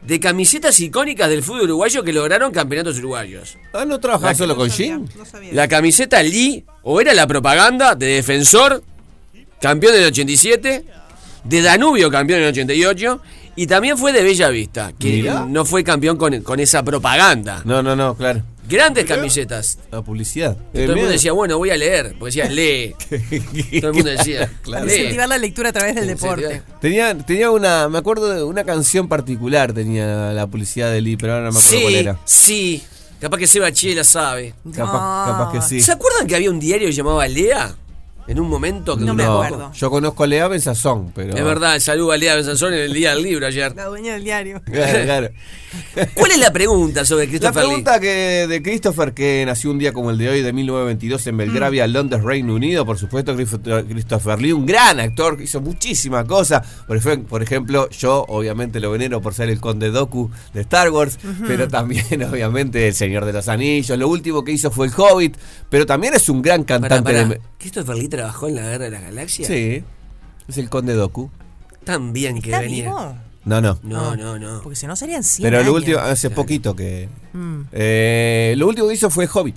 de camisetas icónicas del fútbol uruguayo que lograron campeonatos uruguayos. Ah, ¿no trabajaba solo con Jim? La camiseta Lee, o era la propaganda de Defensor, campeón del 87, de Danubio, campeón del 88, y también fue de Bella Vista, que Mirá. no fue campeón con, con esa propaganda. No, no, no, claro. Grandes camisetas. La publicidad. Todo el mundo decía, bueno, voy a leer, porque decía, lee. Todo el mundo decía, Claro. lee. Incentivar la lectura a través del deporte. Tenía, tenía una, me acuerdo de una canción particular, tenía la publicidad de Lee, pero ahora no me acuerdo cuál Sí, era. sí. Capaz que Seba Chela sabe. Capaz, capaz que sí. ¿Se acuerdan que había un diario que llamaba Lea? En un momento que duró poco. Yo conozco a Lea Benzazón, pero. Es verdad, saludo a Lea Benzazón en el día del libro ayer. La dueña del diario. Claro, claro. ¿Cuál es la pregunta sobre La Christopher Lee? pregunta que de Christopher, que nació un día como el de hoy, de 1922, en Belgravia, Londres, Reino Unido. Por supuesto, Christopher Lee, un gran actor, que hizo muchísimas cosas. Por, ejemplo, yo obviamente lo venero por ser el conde Doku de Star Wars, pero también, obviamente, el Señor de los Anillos. Lo último que hizo fue el Hobbit, pero también es un gran Pará, cantante pará. de. ¿Christopher Lee trabajó en la Guerra de las Galaxias? Sí, es el conde Doku. Tan bien que ¿Está venía. vivo? No, no. No, no, no. Porque si no serían 100 Pero lo años. último, hace poquito que. Mm. Eh, lo último que hizo fue Hobbit.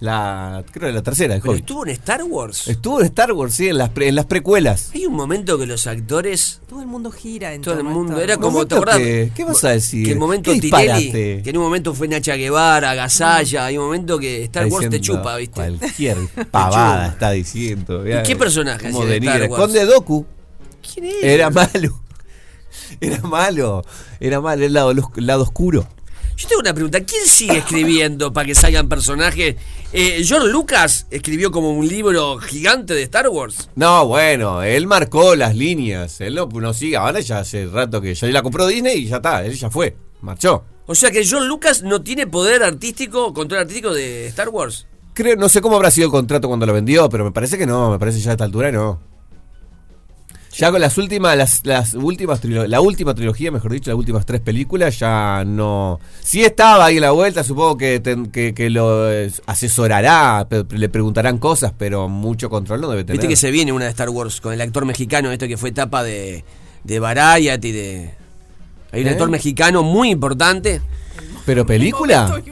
La, creo que la tercera de ¿Pero Hobbit. estuvo en Star Wars? Estuvo en Star Wars, sí, en las, pre- en las precuelas. Hay un momento que los actores... Todo el mundo gira en Todo el mundo Star era como, ¿te Momento acordás? que- ¿qué vas a decir? Que el momento ¿Qué Tinelli, disparate? que en un momento fue Nacha Guevara, Gasalla, hay un momento que Star Está Wars te chupa, ¿viste? Cualquier pavada está diciendo. ¿Y qué personaje Como hacía de. Star Wars? Conde Doku. ¿Quién es? Era malo. Era malo. Era malo, el lado, el lado oscuro. Yo tengo una pregunta, ¿quién sigue escribiendo para que salgan personajes? Eh, George Lucas escribió como un libro gigante de Star Wars. No, bueno, él marcó las líneas. Él no, no sigue. Ahora ya hace rato que ya la compró Disney y ya está. Él ya fue. Marchó. O sea que George Lucas no tiene poder artístico, control artístico de Star Wars. Creo, no sé cómo habrá sido el contrato cuando lo vendió, pero me parece que no, me parece ya a esta altura no. Ya con las últimas, las, las últimas la última trilogía, mejor dicho, las últimas tres películas, ya no. Sí estaba ahí en la vuelta, supongo que, ten- que, que lo eh, asesorará, le preguntarán cosas, pero mucho control no debe tener. Viste que se viene una de Star Wars con el actor mexicano, esto que fue etapa de, de Variety, de... Hay un ¿Eh? actor mexicano muy importante. ¿Pero película?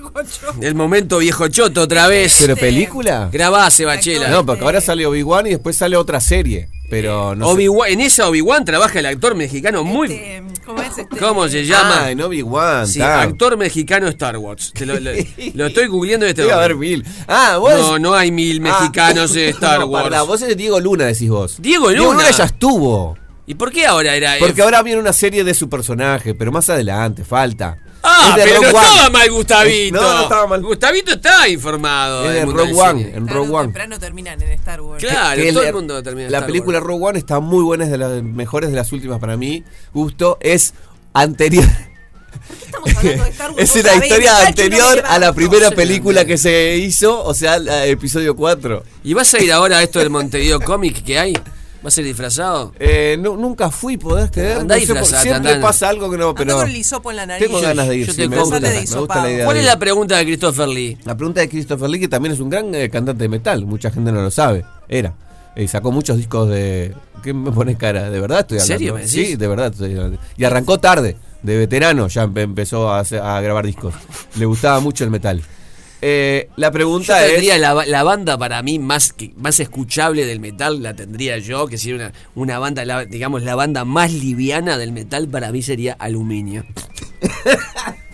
El momento viejo choto otra vez. ¿Pero película? Grabá, Sebachela. No, porque ahora sale Obi-Wan y después sale otra serie. Pero no sé. Obi-Wan- en esa Obi-Wan trabaja el actor mexicano muy... Este, ¿Cómo es este? ¿Cómo se llama? Ah, en Obi-Wan. Sí, actor mexicano Star Wars. Te lo, lo- lo estoy googleando en este Debe haber momento. mil. Ah, vos. No, no hay mil Ah. mexicanos en Star No, Wars. pará, vos es Diego Luna, decís vos. Diego Luna. ya estuvo. ¿Y por qué ahora era Porque eh, ahora viene una serie de su personaje, pero más adelante, falta. Ah, Es de pero no One. estaba mal Gustavito. No, no estaba mal. Gustavito está informado. Es de Rogue One, en Rogue One. Temprano terminan en Star Wars. Claro, Que todo la- el mundo termina en La Star película Wars. Rogue One está muy buena, es de las mejores de las últimas para mí. Gusto, es anterior. es una Vos sabés, historia Nacho, no me anterior a la primera película que se hizo, o sea, la- episodio 4. ¿Y vas a ir ahora a esto del Montevideo Comic que hay? ¿Vas a ir disfrazado? Eh, no- nunca fui, podés creer. Andá No disfrazate, siempre andá. pasa algo que no, pero. con el hisopo en la nariz. Tengo ganas de ir. Yo sí, te me, gusta, de me gusta la idea. ¿Cuál de es la pregunta de Christopher Lee? La pregunta de Christopher Lee, que también es un gran eh, cantante de metal, mucha gente no lo sabe. Era. Eh, sacó muchos discos de. ¿Qué me pones cara? ¿De verdad estoy ¿En hablando? serio me decís? Sí, de verdad estoy hablando. Y arrancó tarde, de veterano, ya empe- empezó a, hacer- a grabar discos. Le gustaba mucho el metal. Eh, la Yo pregunta es. tendría la, la banda para mí más que, más escuchable del metal, la tendría yo, que sería una, una banda, la- digamos, la banda más liviana del metal para mí sería Aluminio.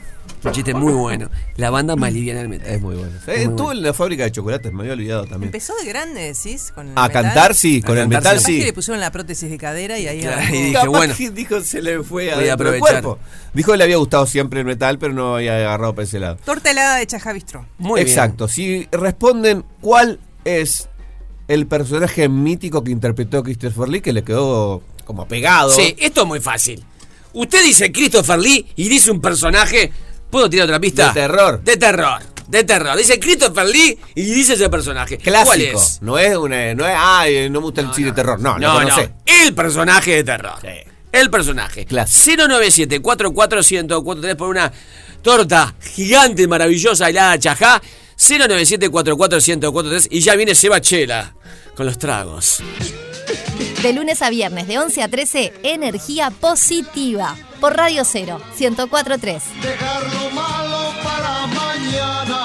Un chiste muy bueno. La banda más liviana del metal. Es muy bueno. muy Eh, estuvo bueno. en la fábrica de chocolates, me había olvidado también. Empezó de grande, decís, con el A metal. cantar, sí, con A el metal, sí. que le pusieron la prótesis de cadera y ahí Claro, y dije, Capaz bueno, que dijo se le fue a aprovechar. cuerpo. Dijo que le había gustado siempre el metal, pero no había agarrado para ese lado. Torta helada de Chajavistro. Muy bien. Exacto. Si responden cuál es el personaje mítico que interpretó Christopher Lee, que le quedó como pegado. Sí, esto es muy fácil. Usted dice Christopher Lee y dice un personaje. ¿Puedo tirar otra pista? De terror. De terror. De terror. Dice Christopher Lee y dice ese personaje. Clásico. ¿Cuál es? No es una. No es. Ay, no me gusta el cine de terror. No, no, No. El personaje de terror. El personaje. 097 44143 por una torta gigante, maravillosa, helada chajá. 097 44143 y ya viene Seba Chela con los tragos. De lunes a viernes, de 11 a 13, energía positiva. Por Radio 0, 1043. Dejar lo malo para mañana.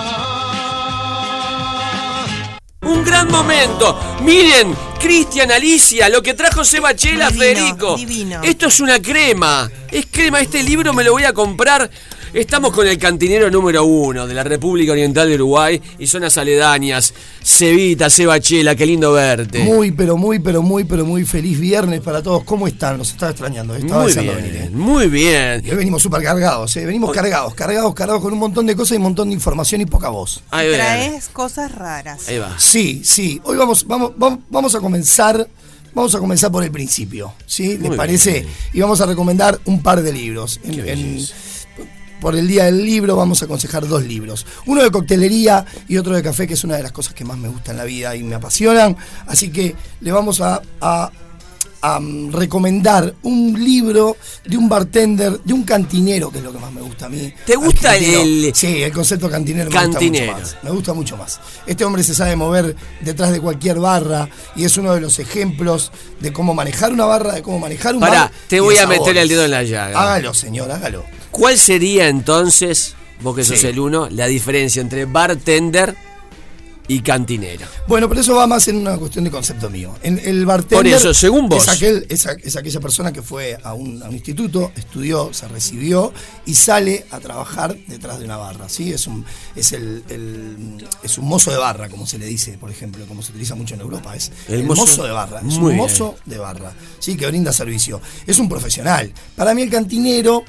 Un gran momento. Miren, Cristian, Alicia, lo que trajo Seba Chela, Divino, Federico. divino. Esto es una crema. Es crema. Este libro me lo voy a comprar. Estamos con el cantinero número uno de la República Oriental de Uruguay y zonas aledañas. Cevita, Seba Chela, qué lindo verte. Muy, pero muy, pero muy, pero muy feliz viernes para todos. ¿Cómo están? Nos estaba extrañando. Estaba Muy deseando bien, venir, ¿eh? muy bien. Y hoy venimos súper cargados, ¿eh? Venimos cargados, cargados, cargados con un montón de cosas y un montón de información y poca voz. Ahí. Traes cosas raras. Ahí va. Sí, sí. Hoy vamos, vamos, vamos, vamos a comenzar. Vamos a comenzar por el principio, ¿sí? ¿Les Muy parece? bien. Y vamos a recomendar un par de libros. En- en- por el día del libro vamos a aconsejar dos libros. Uno de coctelería y otro de café, que es una de las cosas que más me gusta en la vida y me apasionan. Así que le vamos a, a- a, mm, recomendar un libro de un bartender, de un cantinero, que es lo que más me gusta a mí. ¿Te gusta el- Sí, el concepto cantinero, Cantinero. me gusta mucho más. Me gusta mucho más. Este hombre se sabe mover detrás de cualquier barra y es uno de los ejemplos de cómo manejar una barra, de cómo manejar un Pará, bar. te voy a meter el dedo en la llaga. Hágalo, señor, hágalo. ¿Cuál sería entonces, vos que sos Sí. el uno, la diferencia entre bartender y cantinero? Bueno, pero eso va más en una cuestión de concepto mío. En el bartender Por eso, según vos. Es, aquel, es, a- es aquella persona que fue a un, a un instituto, estudió, se recibió y sale a trabajar detrás de una barra. ¿sí? Es, un, es, el, el- es un mozo de barra, como se le dice, por ejemplo, como se utiliza mucho en Europa. Es El el, mozo- mozo, de barra. Es un bien. mozo de barra, ¿sí? que brinda servicio. Es un profesional. Para mí el cantinero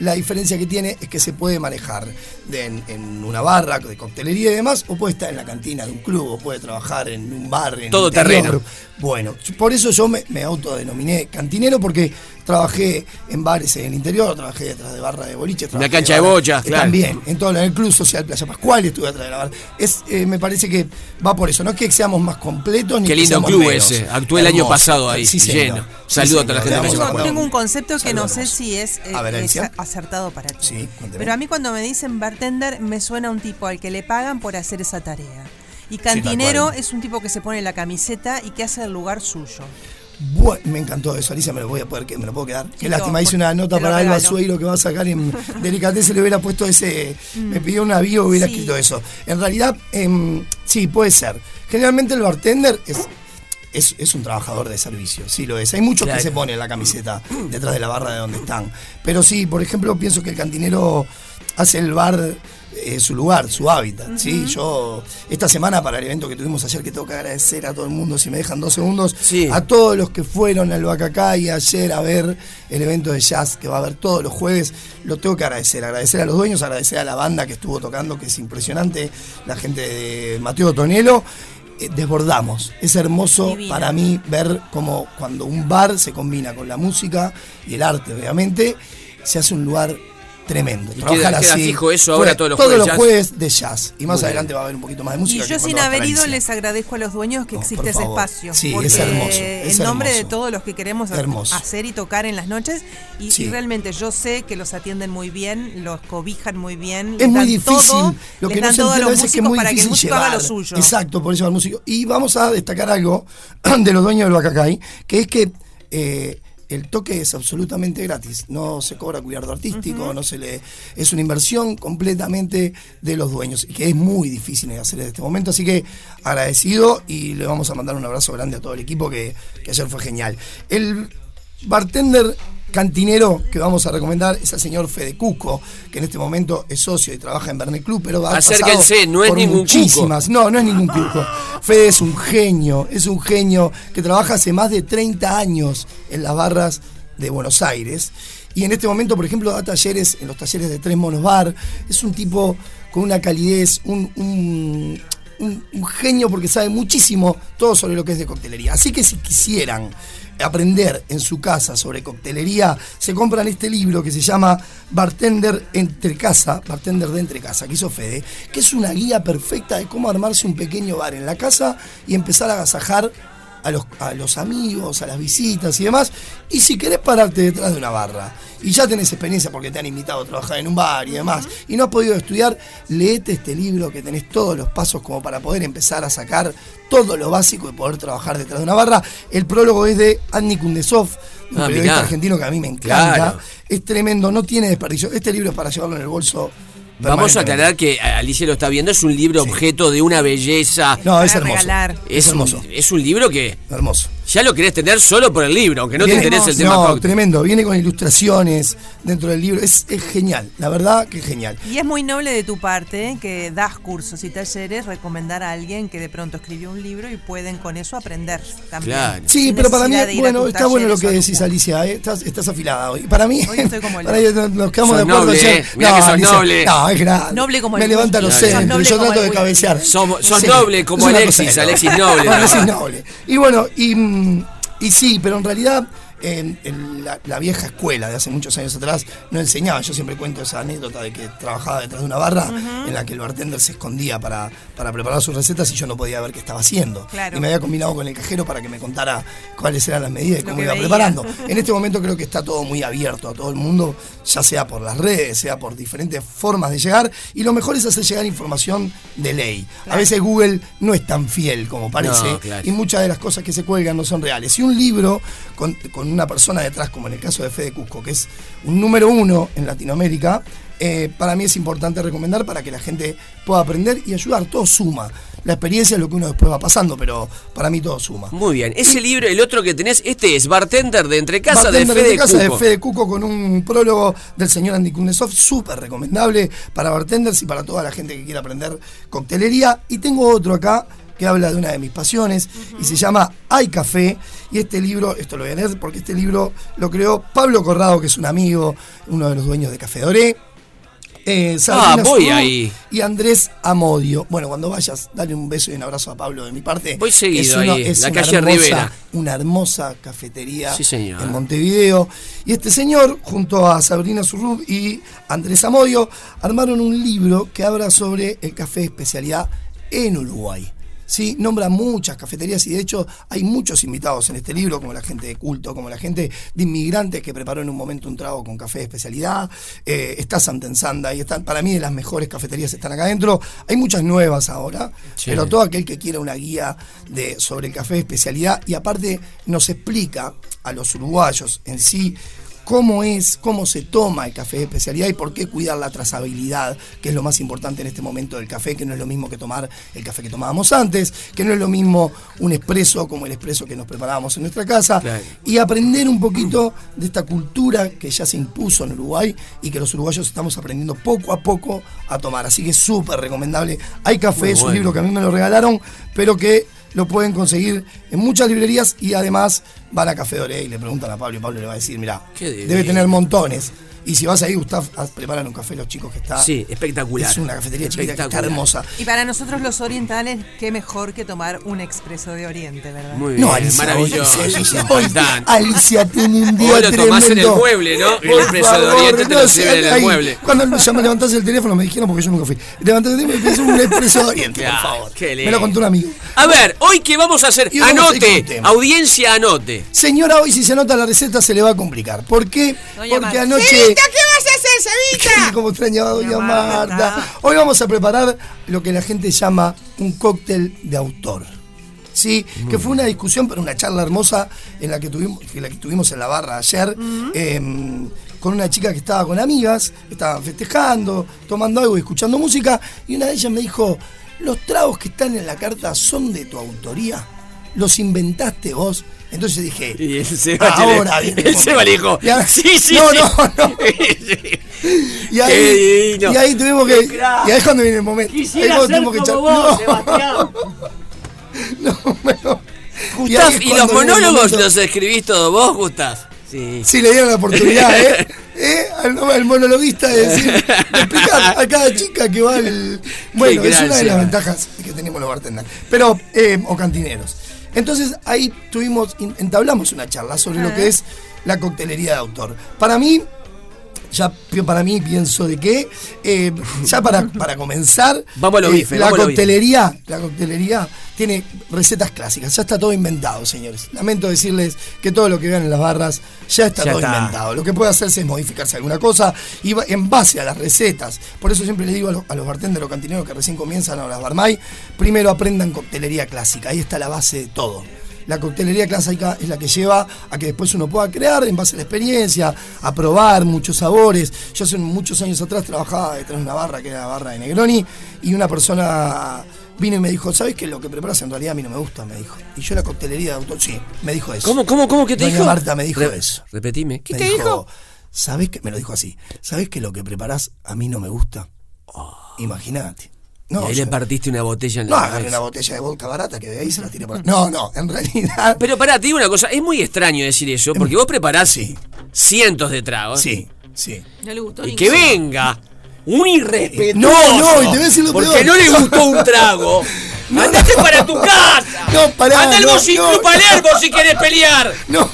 la diferencia que tiene es que se puede manejar de- en, en una barra de coctelería y demás, o puede estar en la cantina de un club, o puede trabajar en un bar. En Todo terreno. Bueno, por eso yo me, me autodenominé cantinero, porque trabajé en bares en el interior, trabajé detrás de barra de boliche. la trabajé cancha de barra- bochas, eh, claro. También, en todo en el Club Social Playa Pascual estuve atrás de la barra. Es, eh, me parece que va por eso, no es que seamos más completos ni Qué que lindo seamos club menos. ese. Actué el año pasado ahí, Sí, lleno. Sí, Saludo a toda la gente un Tengo un concepto que no sé si es, eh, ver, es acertado para ti. Sí. Pero a mí cuando me dicen bartender me suena un tipo al que le pagan por hacer esa tarea. Y cantinero es un tipo que se pone la camiseta y que hace el lugar suyo. Bueno, me encantó eso, Alicia, me lo voy a poder me lo puedo quedar. Qué Sí, lástima, hice una nota te lo para Alba. Sueiro que va a sacar en Delicatese le hubiera puesto ese. Me pidió una bio hubiera Sí. escrito eso. En realidad, em, sí, puede ser. Generalmente el bartender es. Es, es un trabajador de servicio, sí lo es. Hay muchos Claro. que se ponen la camiseta detrás de la barra de donde están. Pero sí, por ejemplo, pienso que el cantinero hace el bar eh, su lugar, su hábitat. ¿sí? Yo, esta semana, para el evento que tuvimos ayer, que tengo que agradecer a todo el mundo, si me dejan dos segundos, a todos los que fueron al Bacacay ayer a ver el evento de jazz que va a haber todos los jueves, lo tengo que agradecer. Agradecer a los dueños, agradecer a la banda que estuvo tocando, que es impresionante, la gente de Mateo Tonelo. Eh, Desbordamos. Es hermoso Divino. para mí ver cómo cuando un bar se combina con la música y el arte, obviamente, se hace un lugar tremendo. Y Trabajar queda- queda así. fijo eso fue ahora todos los todos jueves los jazz. jueves de jazz. Y más Muy adelante bien. va a haber un poquito más de Y música. yo que sin haber ido les agradezco a los dueños que existe ese espacio. Sí, es porque hermoso, es en nombre de todos los que queremos Hermoso. hacer y tocar en las noches. Y, Sí. y realmente yo sé que los atienden muy bien, los cobijan muy bien. Es muy difícil. todo, lo que les dan todo a entiende a los veces es que es músicos muy para que el difícil músico llevar. haga lo suyo. Exacto, por eso va el músico. Y vamos a destacar algo de los dueños del Bacacay, que es que eh, el toque es absolutamente gratis, no se cobra cuidado artístico, no se le es una inversión completamente de los dueños y que es muy difícil de hacer en este momento, así que agradecido y le vamos a mandar un abrazo grande a todo el equipo que, que ayer fue genial. El bartender cantinero que vamos a recomendar es el señor Fede Cuco, que en este momento es socio y trabaja en Bernet Club, pero ha Acérquense, pasado no es por ningún muchísimas. No, no es ningún cuco. Fede es un genio, es un genio que trabaja hace más de 30 años en las barras de Buenos Aires. Y en este momento, por ejemplo, da talleres en los talleres de Tres Monos Bar. Es un tipo con una calidez, un, un- un- un genio porque sabe muchísimo todo sobre lo que es de coctelería. Así que si quisieran aprender en su casa sobre coctelería, se compran este libro que se llama Bartender entre casa, Bartender de entre casa, que hizo Fede, que es una guía perfecta de cómo armarse un pequeño bar en la casa y empezar a agasajar a los, a los amigos, a las visitas y demás. Y si querés pararte detrás de una barra y ya tenés experiencia porque te han invitado a trabajar en un bar y demás, y no has podido estudiar, leete este libro que tenés todos los pasos como para poder empezar a sacar todo lo básico de poder trabajar detrás de una barra. El prólogo es de Andy Kundesov, un Ah, periodista mirá. argentino que a mí me encanta. Claro. Es tremendo, no tiene desperdicio. Este libro es para llevarlo en el bolso. Vamos a aclarar que Alicia lo está viendo, es un libro objeto de una belleza. No, es hermoso. regalar. Es, Es hermoso. Un, es un libro que. Hermoso. Ya lo querés tener solo por el libro, aunque no te interese el tema No, cóctel. tremendo. Viene con ilustraciones dentro del libro. Es, es genial. La verdad que es genial. Y es muy noble de tu parte que das cursos y talleres, recomendar a alguien que de pronto escribió un libro y pueden con eso aprender también. Sí, Sin pero para mí, bueno, está bueno lo que decís, Alicia. eh, Estás, estás afilada hoy. Para mí, Hoy estoy como el para ahí nos quedamos de acuerdo. noble, ayer. eh. Mirá que sos Alicia, noble. No, es grande. Noble como Me levanta los noble Yo trato de cabecear. Somos- sos Sí, noble como Alexis, Alexis noble. Alexis noble. Y bueno, y, y sí, pero en realidad en, en la, la vieja escuela de hace muchos años atrás no enseñaba. Yo siempre cuento esa anécdota de que trabajaba detrás de una barra en la que el bartender se escondía para, para preparar sus recetas y yo no podía ver qué estaba haciendo. Claro. Y me había combinado con el cajero para que me contara cuáles eran las medidas y cómo iba veía. preparando. En este momento creo que está todo muy abierto a todo el mundo, ya sea por las redes, sea por diferentes formas de llegar. Y lo mejor es hacer llegar información de ley. A veces Google no es tan fiel como parece No, claro. y muchas de las cosas que se cuelgan no son reales. Y un libro con, con una persona detrás, como en el caso de Fede Cusco, que es un número uno en Latinoamérica, eh, para mí es importante recomendar para que la gente pueda aprender y ayudar. Todo suma. La experiencia es lo que uno después va pasando, pero para mí todo suma. Muy bien. Ese libro, el otro que tenés, este es Bartender de Entre Casa de Fede de casa Cuco. de Fede Cuco con un prólogo del señor Andy Kunesov, súper recomendable para bartenders y para toda la gente que quiera aprender coctelería. Y tengo otro acá que habla de una de mis pasiones y se llama Hay Café. Y este libro, esto lo voy a leer porque este libro lo creó Pablo Corrado, que es un amigo, uno de los dueños de Café Doré. Eh, Sabrina Ah, voy ahí. Y Andrés Amodio. Bueno, cuando vayas, dale un beso y un abrazo a Pablo de mi parte. Voy seguido Es uno- ahí, es la una calle hermosa- Rivera. Una hermosa cafetería Sí, señor. en Montevideo. Y este señor, junto a Sabrina Surrub y Andrés Amodio, armaron un libro que habla sobre el café de especialidad en Uruguay. Sí, nombra muchas cafeterías y de hecho hay muchos invitados en este libro, como la gente de culto, como la gente de inmigrantes que preparó en un momento un trago con café de especialidad. Eh, está Santensanda y están, para mí de las mejores cafeterías están acá adentro. Hay muchas nuevas ahora, Sí. pero todo aquel que quiera una guía de, sobre el café de especialidad y aparte nos explica a los uruguayos en sí cómo es, cómo se toma el café de especialidad y por qué cuidar la trazabilidad, que es lo más importante en este momento del café, que no es lo mismo que tomar el café que tomábamos antes, que no es lo mismo un expreso como el expreso que nos preparábamos en nuestra casa, Claro. y aprender un poquito de esta cultura que ya se impuso en Uruguay y que los uruguayos estamos aprendiendo poco a poco a tomar. Así que es súper recomendable. Hay café, es un libro que a mí me lo regalaron, pero que lo pueden conseguir en muchas librerías y además van a Café Doré y le preguntan a Pablo y Pablo le va a decir, mira, debe tener montones. Y si vas ahí, Gustav, preparan un café los chicos que está. Sí, espectacular. Es una cafetería chiquita que está Espectacular. hermosa. Y para nosotros los orientales, qué mejor que tomar un expreso de Oriente, ¿verdad? Muy No, bien, Alicia, maravilloso. Alicia, impactante. Alicia tiene un día Vos lo tomás en el mueble, ¿no? El Por expreso de Oriente te lo no sé, sirven en el ahí, mueble. Cuando ya me levantás el teléfono, me dijeron porque yo nunca fui. Levantaste el teléfono y pedís un expreso de Oriente, por favor. qué Me lo contó un amigo. A ver, hoy qué vamos a hacer. Anote, audiencia, anote. Señora, hoy si se anota la receta se le va a complicar. ¿Por qué? Doña Porque Marta. anoche. Cevita, ¿qué vas a hacer, Cevita? Como extrañaba Doña Doña Marta. Marta. Hoy vamos a preparar lo que la gente llama un cóctel de autor. Sí, que fue una discusión, pero una charla hermosa en la que tuvimos, que la que tuvimos en la barra ayer, em, con una chica que estaba con amigas, estaban festejando, tomando algo y escuchando música, y una de ellas me dijo, los tragos que están en la carta son de tu autoría, los inventaste vos. Entonces dije, Y el Seba ahora le- viene el Seba le dijo, Y ahora- sí, sí, no, sí. no, no. Y ahí, y tuvimos que. Y ahí es cuando viene el momento. Quisiera Ahí ser tuvimos que vos, No. Y Gustav, es ¿y, los monólogos los escribís todos vos, Gustav? Sí. Sí, le dieron la oportunidad, ¿eh? ¿Eh? Al, al monologuista de decir, de explicar a cada chica que va al. Bueno, Qué es una de las ventajas que tenemos los bartenders. Pero, eh, o cantineros. Entonces ahí tuvimos, entablamos una charla sobre lo que es la coctelería de autor. Para mí, ya para mí pienso de que, eh, ya para, para comenzar, Vamos a lo eh, bife, la vamos a lo bife. coctelería, la coctelería tiene recetas clásicas, ya está todo inventado, señores. Lamento decirles que todo lo que vean en las barras ya está Ya todo está. inventado. Lo que puede hacerse es modificarse alguna cosa y va- en base a las recetas. Por eso siempre le digo a los, a los bartenders o cantineros que recién comienzan a las barmay, primero aprendan coctelería clásica. Ahí está la base de todo. La coctelería clásica es la que lleva a que después uno pueda crear en base a la experiencia, a probar muchos sabores. Yo hace muchos años atrás trabajaba detrás de una barra que era la barra de Negroni y una persona vino y me dijo, ¿sabes que lo que preparas en realidad a mí no me gusta? Me dijo. Y yo la coctelería de autor, sí, me dijo eso. ¿Cómo, cómo, cómo? ¿Qué te Doña dijo? Marta me dijo Re- eso. Repetime. ¿Qué Me te dijo? ¿Sabés que Me lo dijo así. ¿Sabés que lo que preparás a mí no me gusta? Imagínate. Y ahí le partiste una botella en No, la agarré cabeza. una botella de vodka barata que de ahí se la tiré por. No, no, en realidad. Pero pará, te digo una cosa, es muy extraño decir eso, porque vos preparás cientos de tragos. Sí, sí. No le gustó Y que venga un irrespetuoso. No, no, y te voy a decir lo Porque peor. no le gustó un trago. ¡Andate para tu casa! No, pará, ¡Anda al no, no. Palermo si querés pelear! No.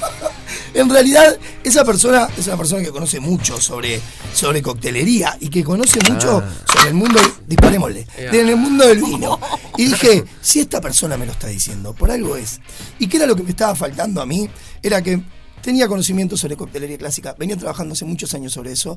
En realidad, esa persona es una persona que conoce mucho sobre, sobre coctelería y que conoce mucho Ah. sobre el mundo, disparémosle, Ya. en el mundo del vino. Y dije, si esta persona me lo está diciendo, por algo es. ¿Y qué era lo que me estaba faltando a mí? Era que tenía conocimiento sobre coctelería clásica, venía trabajando hace muchos años sobre eso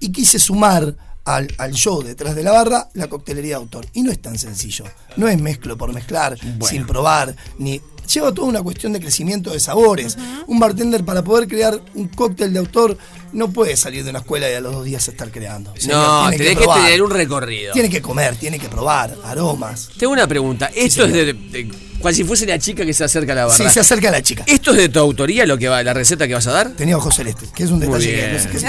y quise sumar al, al show detrás de la barra la coctelería de autor. Y no es tan sencillo. No es mezclo por mezclar, sin probar, ni. Lleva toda una cuestión de crecimiento de sabores. Un bartender para poder crear un cóctel de autor no puede salir de una escuela y a los dos días estar creando. No, tiene tenés que, probar. tener un recorrido. Tiene que comer, tiene que probar aromas. Tengo una pregunta. Esto es de, de- Cual si fuese la chica que se acerca a la barra. Sí, se acerca a la chica. ¿Esto es de tu autoría lo que va, la receta que vas a dar? Tenía ojos celestes, que es un detalle que bien. no sé qué se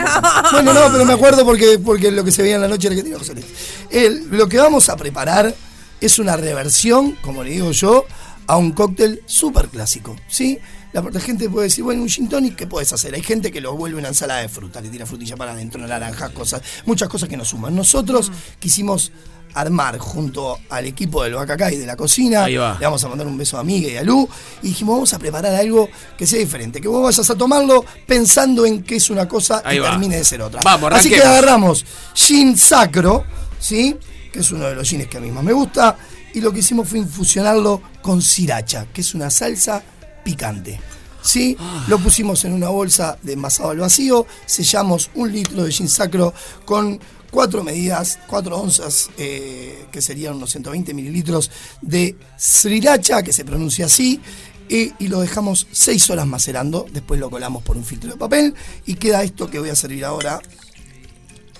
Bueno, no, pero me acuerdo porque, porque lo que se veía en la noche era que tenía ojos celestes. El- lo que vamos a preparar es una reversión, como le digo yo, a un cóctel súper clásico, ¿sí? La, la gente puede decir, bueno, un gin tonic, ¿qué puedes hacer? Hay gente que lo vuelve una ensalada de fruta, le tira frutilla para adentro, naranjas, cosas, muchas cosas que nos suman. Nosotros quisimos armar junto al equipo del Bacacá y de la cocina, Ahí va. le vamos a mandar un beso a Miguel y a Lu, y dijimos, vamos a preparar algo que sea diferente, que vos vayas a tomarlo pensando en que es una cosa Ahí y va. termine de ser otra. Vamos, Así que agarramos gin sacro, ¿sí? que es uno de los gines que a mí más me gusta, y lo que hicimos fue infusionarlo con sriracha, que es una salsa picante. ¿Sí? Lo pusimos en una bolsa de envasado al vacío, sellamos un litro de gin sacro con cuatro medidas, cuatro onzas, eh, que serían unos 120 mililitros de sriracha, que se pronuncia así, y, y lo dejamos seis horas macerando, después lo colamos por un filtro de papel, y queda esto que voy a servir ahora,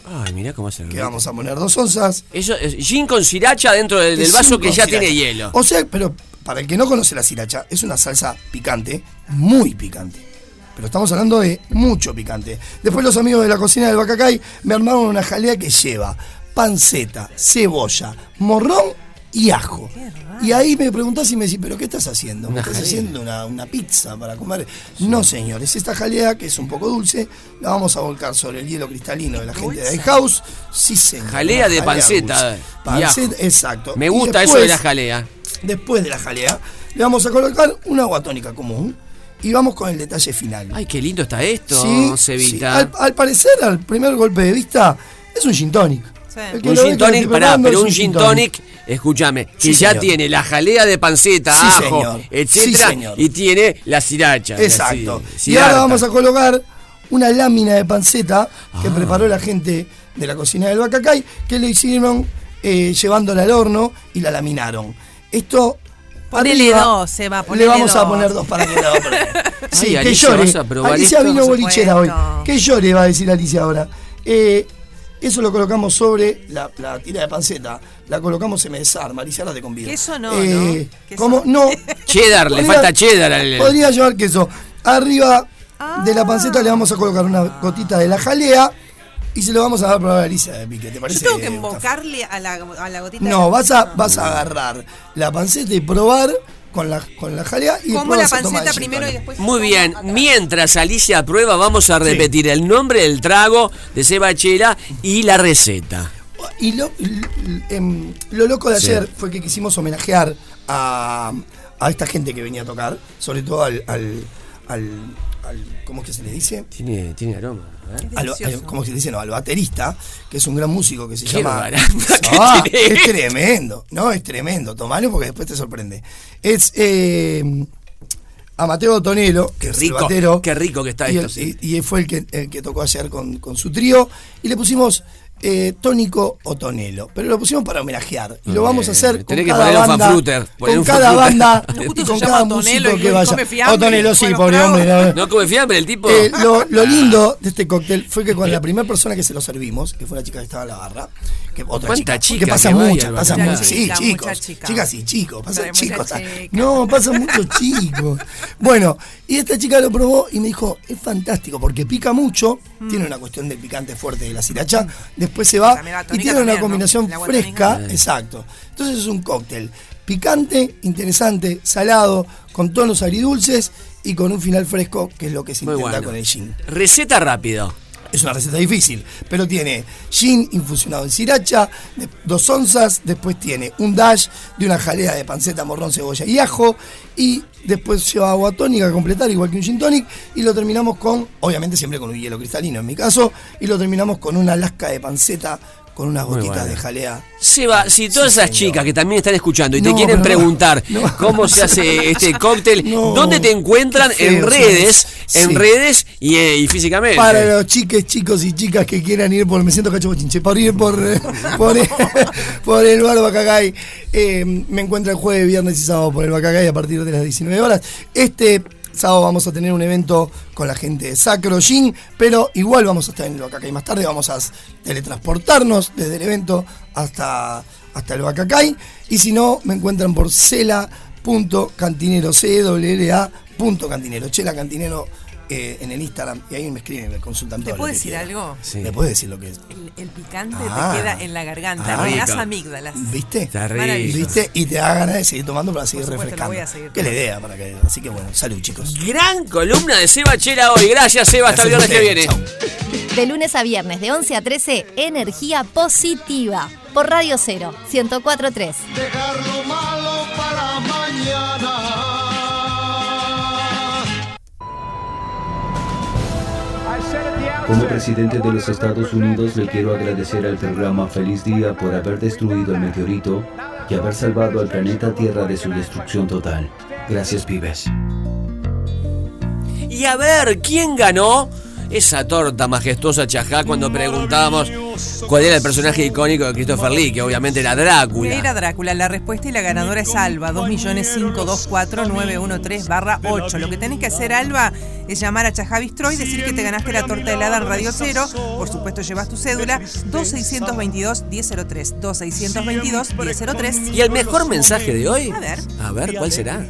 Ay, mirá cómo hace el que vamos a poner dos onzas. Eso es gin con sriracha dentro del, del Es vaso que ya sriracha. tiene hielo. O sea, pero para el que no conoce la sriracha, es una salsa picante, muy picante. Pero estamos hablando de mucho picante. Después los amigos de la cocina del Bacacay me armaron una jalea que lleva panceta, cebolla, morrón y ajo. Y ahí me preguntás y me decís, ¿pero qué estás haciendo? ¿Me estás jalea. haciendo una, una pizza para comer? No, señores. Esta jalea, que es un poco dulce, la vamos a volcar sobre el hielo cristalino de la gente de iHouse. Sí, señor. Jalea de panceta. y Panceta, exacto. Me gusta eso después- de la jalea. Después de la jalea, le vamos a colocar una agua tónica común y vamos con el detalle final. Ay, qué lindo está esto, Sí, Cevita. sí. Al, al parecer, al primer golpe de vista, es un gin tonic. Un gin tonic, pará, pero un gin tonic, escúchame, que Sí, ya señor. tiene la jalea de panceta, Sí, ajo, señor. etcétera, Sí, señor. y tiene la sriracha. Exacto. Y ahora vamos a colocar una lámina de panceta que Ah. preparó la gente de la cocina del Bacacay, que lo hicieron eh, llevándola al horno y la laminaron. Esto Ponele Arriba, dos, Seba, Le ponele vamos a poner dos para que la Ay, Sí, que Alicia, llore. Alicia esto. vino Por bolichera hoy. Que llore, va a decir Alicia ahora. Eh, eso lo colocamos sobre la, la tira de panceta. La colocamos, se me desarma. Alicia, ahora te convido. Queso no, Eh, ¿no? ¿Cómo? No. Cheddar, le falta cheddar al. Podría llevar queso. Arriba de la panceta le vamos a colocar una gotita de la jalea y se lo vamos a dar a probar a Alicia de pique. ¿Te Yo parece? tengo que embocarle a la, a la gotita. No, de- vas a, vas a agarrar la panceta y probar con la, con la jalea y Como después la panceta primero y después. Muy bien, mientras Alicia prueba, vamos a repetir el nombre del trago de Sebachela y la receta. Y lo, em, lo loco de Sí. ayer fue que quisimos homenajear a, a esta gente que venía a tocar, sobre todo al, al, al- al- ¿cómo es que se le dice? Tiene, tiene aroma. ver. Al- al- ¿Cómo se dice? No, al baterista, que es un gran músico que se Qué llama. que Ah, es tremendo, no, es tremendo. Tomalo porque después te sorprende. Es eh, a Mateo Tonelo, que Qué es el rico, batero. qué rico que está y, esto, el- sí. y- y fue el que, el que tocó ayer con, con su trío. Y le pusimos eh, Tónico o Tonelo. Pero lo pusimos para homenajear. Y lo vamos a hacer con Tenés que cada banda. Con un cada banda y con cada Tonelo músico que vaya. O Tonelo, sí, pobre hombre. no. No come fiambre el tipo. Eh, lo, lo lindo de este cóctel fue que con la primera persona que se lo servimos, que fue una chica que estaba en la barra, que otra ¿Cuánta chica, chica que pasa muchas, pasa muchas, sí, chicos, chicas y chicos, pasa Mucha chicos, chica. no, pasa muchos chicos. Bueno, y esta chica lo probó y me dijo, es fantástico porque pica mucho, Mm. tiene una cuestión del picante fuerte de la sriracha, después se va y tiene una combinación fresca, exacto. Entonces es un cóctel picante, interesante, salado, con tonos agridulces y con un final fresco, que es lo que se Muy intenta bueno. con el gin. Receta rápido. Es una receta difícil, pero tiene gin infusionado en sriracha, de- dos onzas, después tiene un dash de una jalea de panceta, morrón, cebolla y ajo, y después lleva agua tónica a completar, igual que un gin tonic, y lo terminamos con, obviamente siempre con un hielo cristalino en mi caso, y lo terminamos con una lasca de panceta con unas Muy gotitas bueno. de jalea. Seba, si todas esas chicas que también están escuchando y te quieren no. preguntar cómo se hace este cóctel, No, ¿dónde te encuentran? en redes, sí. en redes y, eh, y físicamente. Para los chiques, chicos y chicas que quieran ir por, me siento cacho bochinche, por ir por, eh, por, por el bar Bacagay, eh, me encuentro el jueves, viernes y sábado por el Bacagay a partir de las 19 horas. Este sábado vamos a tener un evento con la gente de Sacro Gin, pero igual vamos a estar en el Bacacay más tarde, vamos a teletransportarnos desde el evento hasta, hasta el Bacacay. Y si no, me encuentran por cela.cantinero, C-W-L-A.cantinero, Chela Cantinero eh, en el Instagram. Y ahí me escriben, me consultan todo. ¿Te lo puedo que decir algo? ¿Me puedes decir lo que es? El, el picante Ah. te queda en la garganta, Ah. las Rico. amígdalas. ¿Viste? Está Maravilloso. ¿Viste? Y te da ganas de seguir tomando para seguir Por supuesto, lo refrescando. voy a seguir Qué la idea para que. Así que bueno, salud chicos. Gran columna de Seba Chela hoy. Gracias, Seba. Hasta el viernes Gracias que a viene. De lunes a viernes, de 11 a 13, energía positiva. Por Radio Cero, 1043. Dejarlo malo Como presidente de los Estados Unidos le quiero agradecer al programa Feliz Día por haber destruido el meteorito y haber salvado al planeta Tierra de su destrucción total. Gracias, pibes. Y a ver, ¿quién ganó esa torta majestuosa chajá cuando preguntábamos cuál era el personaje icónico de Christopher Lee? Que obviamente era Drácula. Era Drácula, la respuesta y la ganadora es Alba, 2.524.913 barra 8. Lo que tenés que hacer, Alba, es llamar a Chajá Bistro y decir que te ganaste la torta helada en Radio Cero. Por supuesto, llevas tu cédula 2622-1003. 2622-1003. ¿Y el mejor mensaje de hoy? A ver. A ver, ¿cuál será?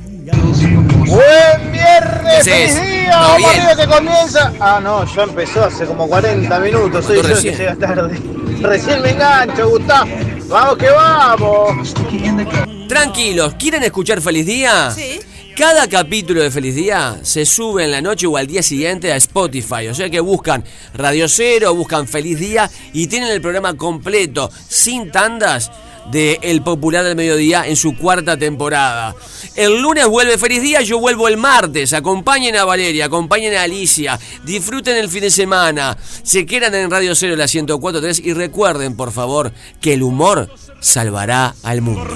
Buen viernes, feliz día, ¿Todo vamos arriba que comienza. Ah, no, ya empezó hace como 40 minutos, soy ¿Cuánto yo que recién? llega tarde. Recién me engancho, Gustavo. Vamos que vamos. Tranquilos, ¿quieren escuchar Feliz Día? Sí. Cada capítulo de Feliz Día se sube en la noche o al día siguiente a Spotify. O sea que buscan Radio Cero, buscan Feliz Día y tienen el programa completo, sin tandas, de El Popular del Mediodía en su cuarta temporada. El lunes vuelve Feliz Día, yo vuelvo el martes. Acompañen a Valeria, acompañen a Alicia, disfruten el fin de semana. Se quedan en Radio Cero la 104.3 y recuerden, por favor, que el humor salvará al mundo.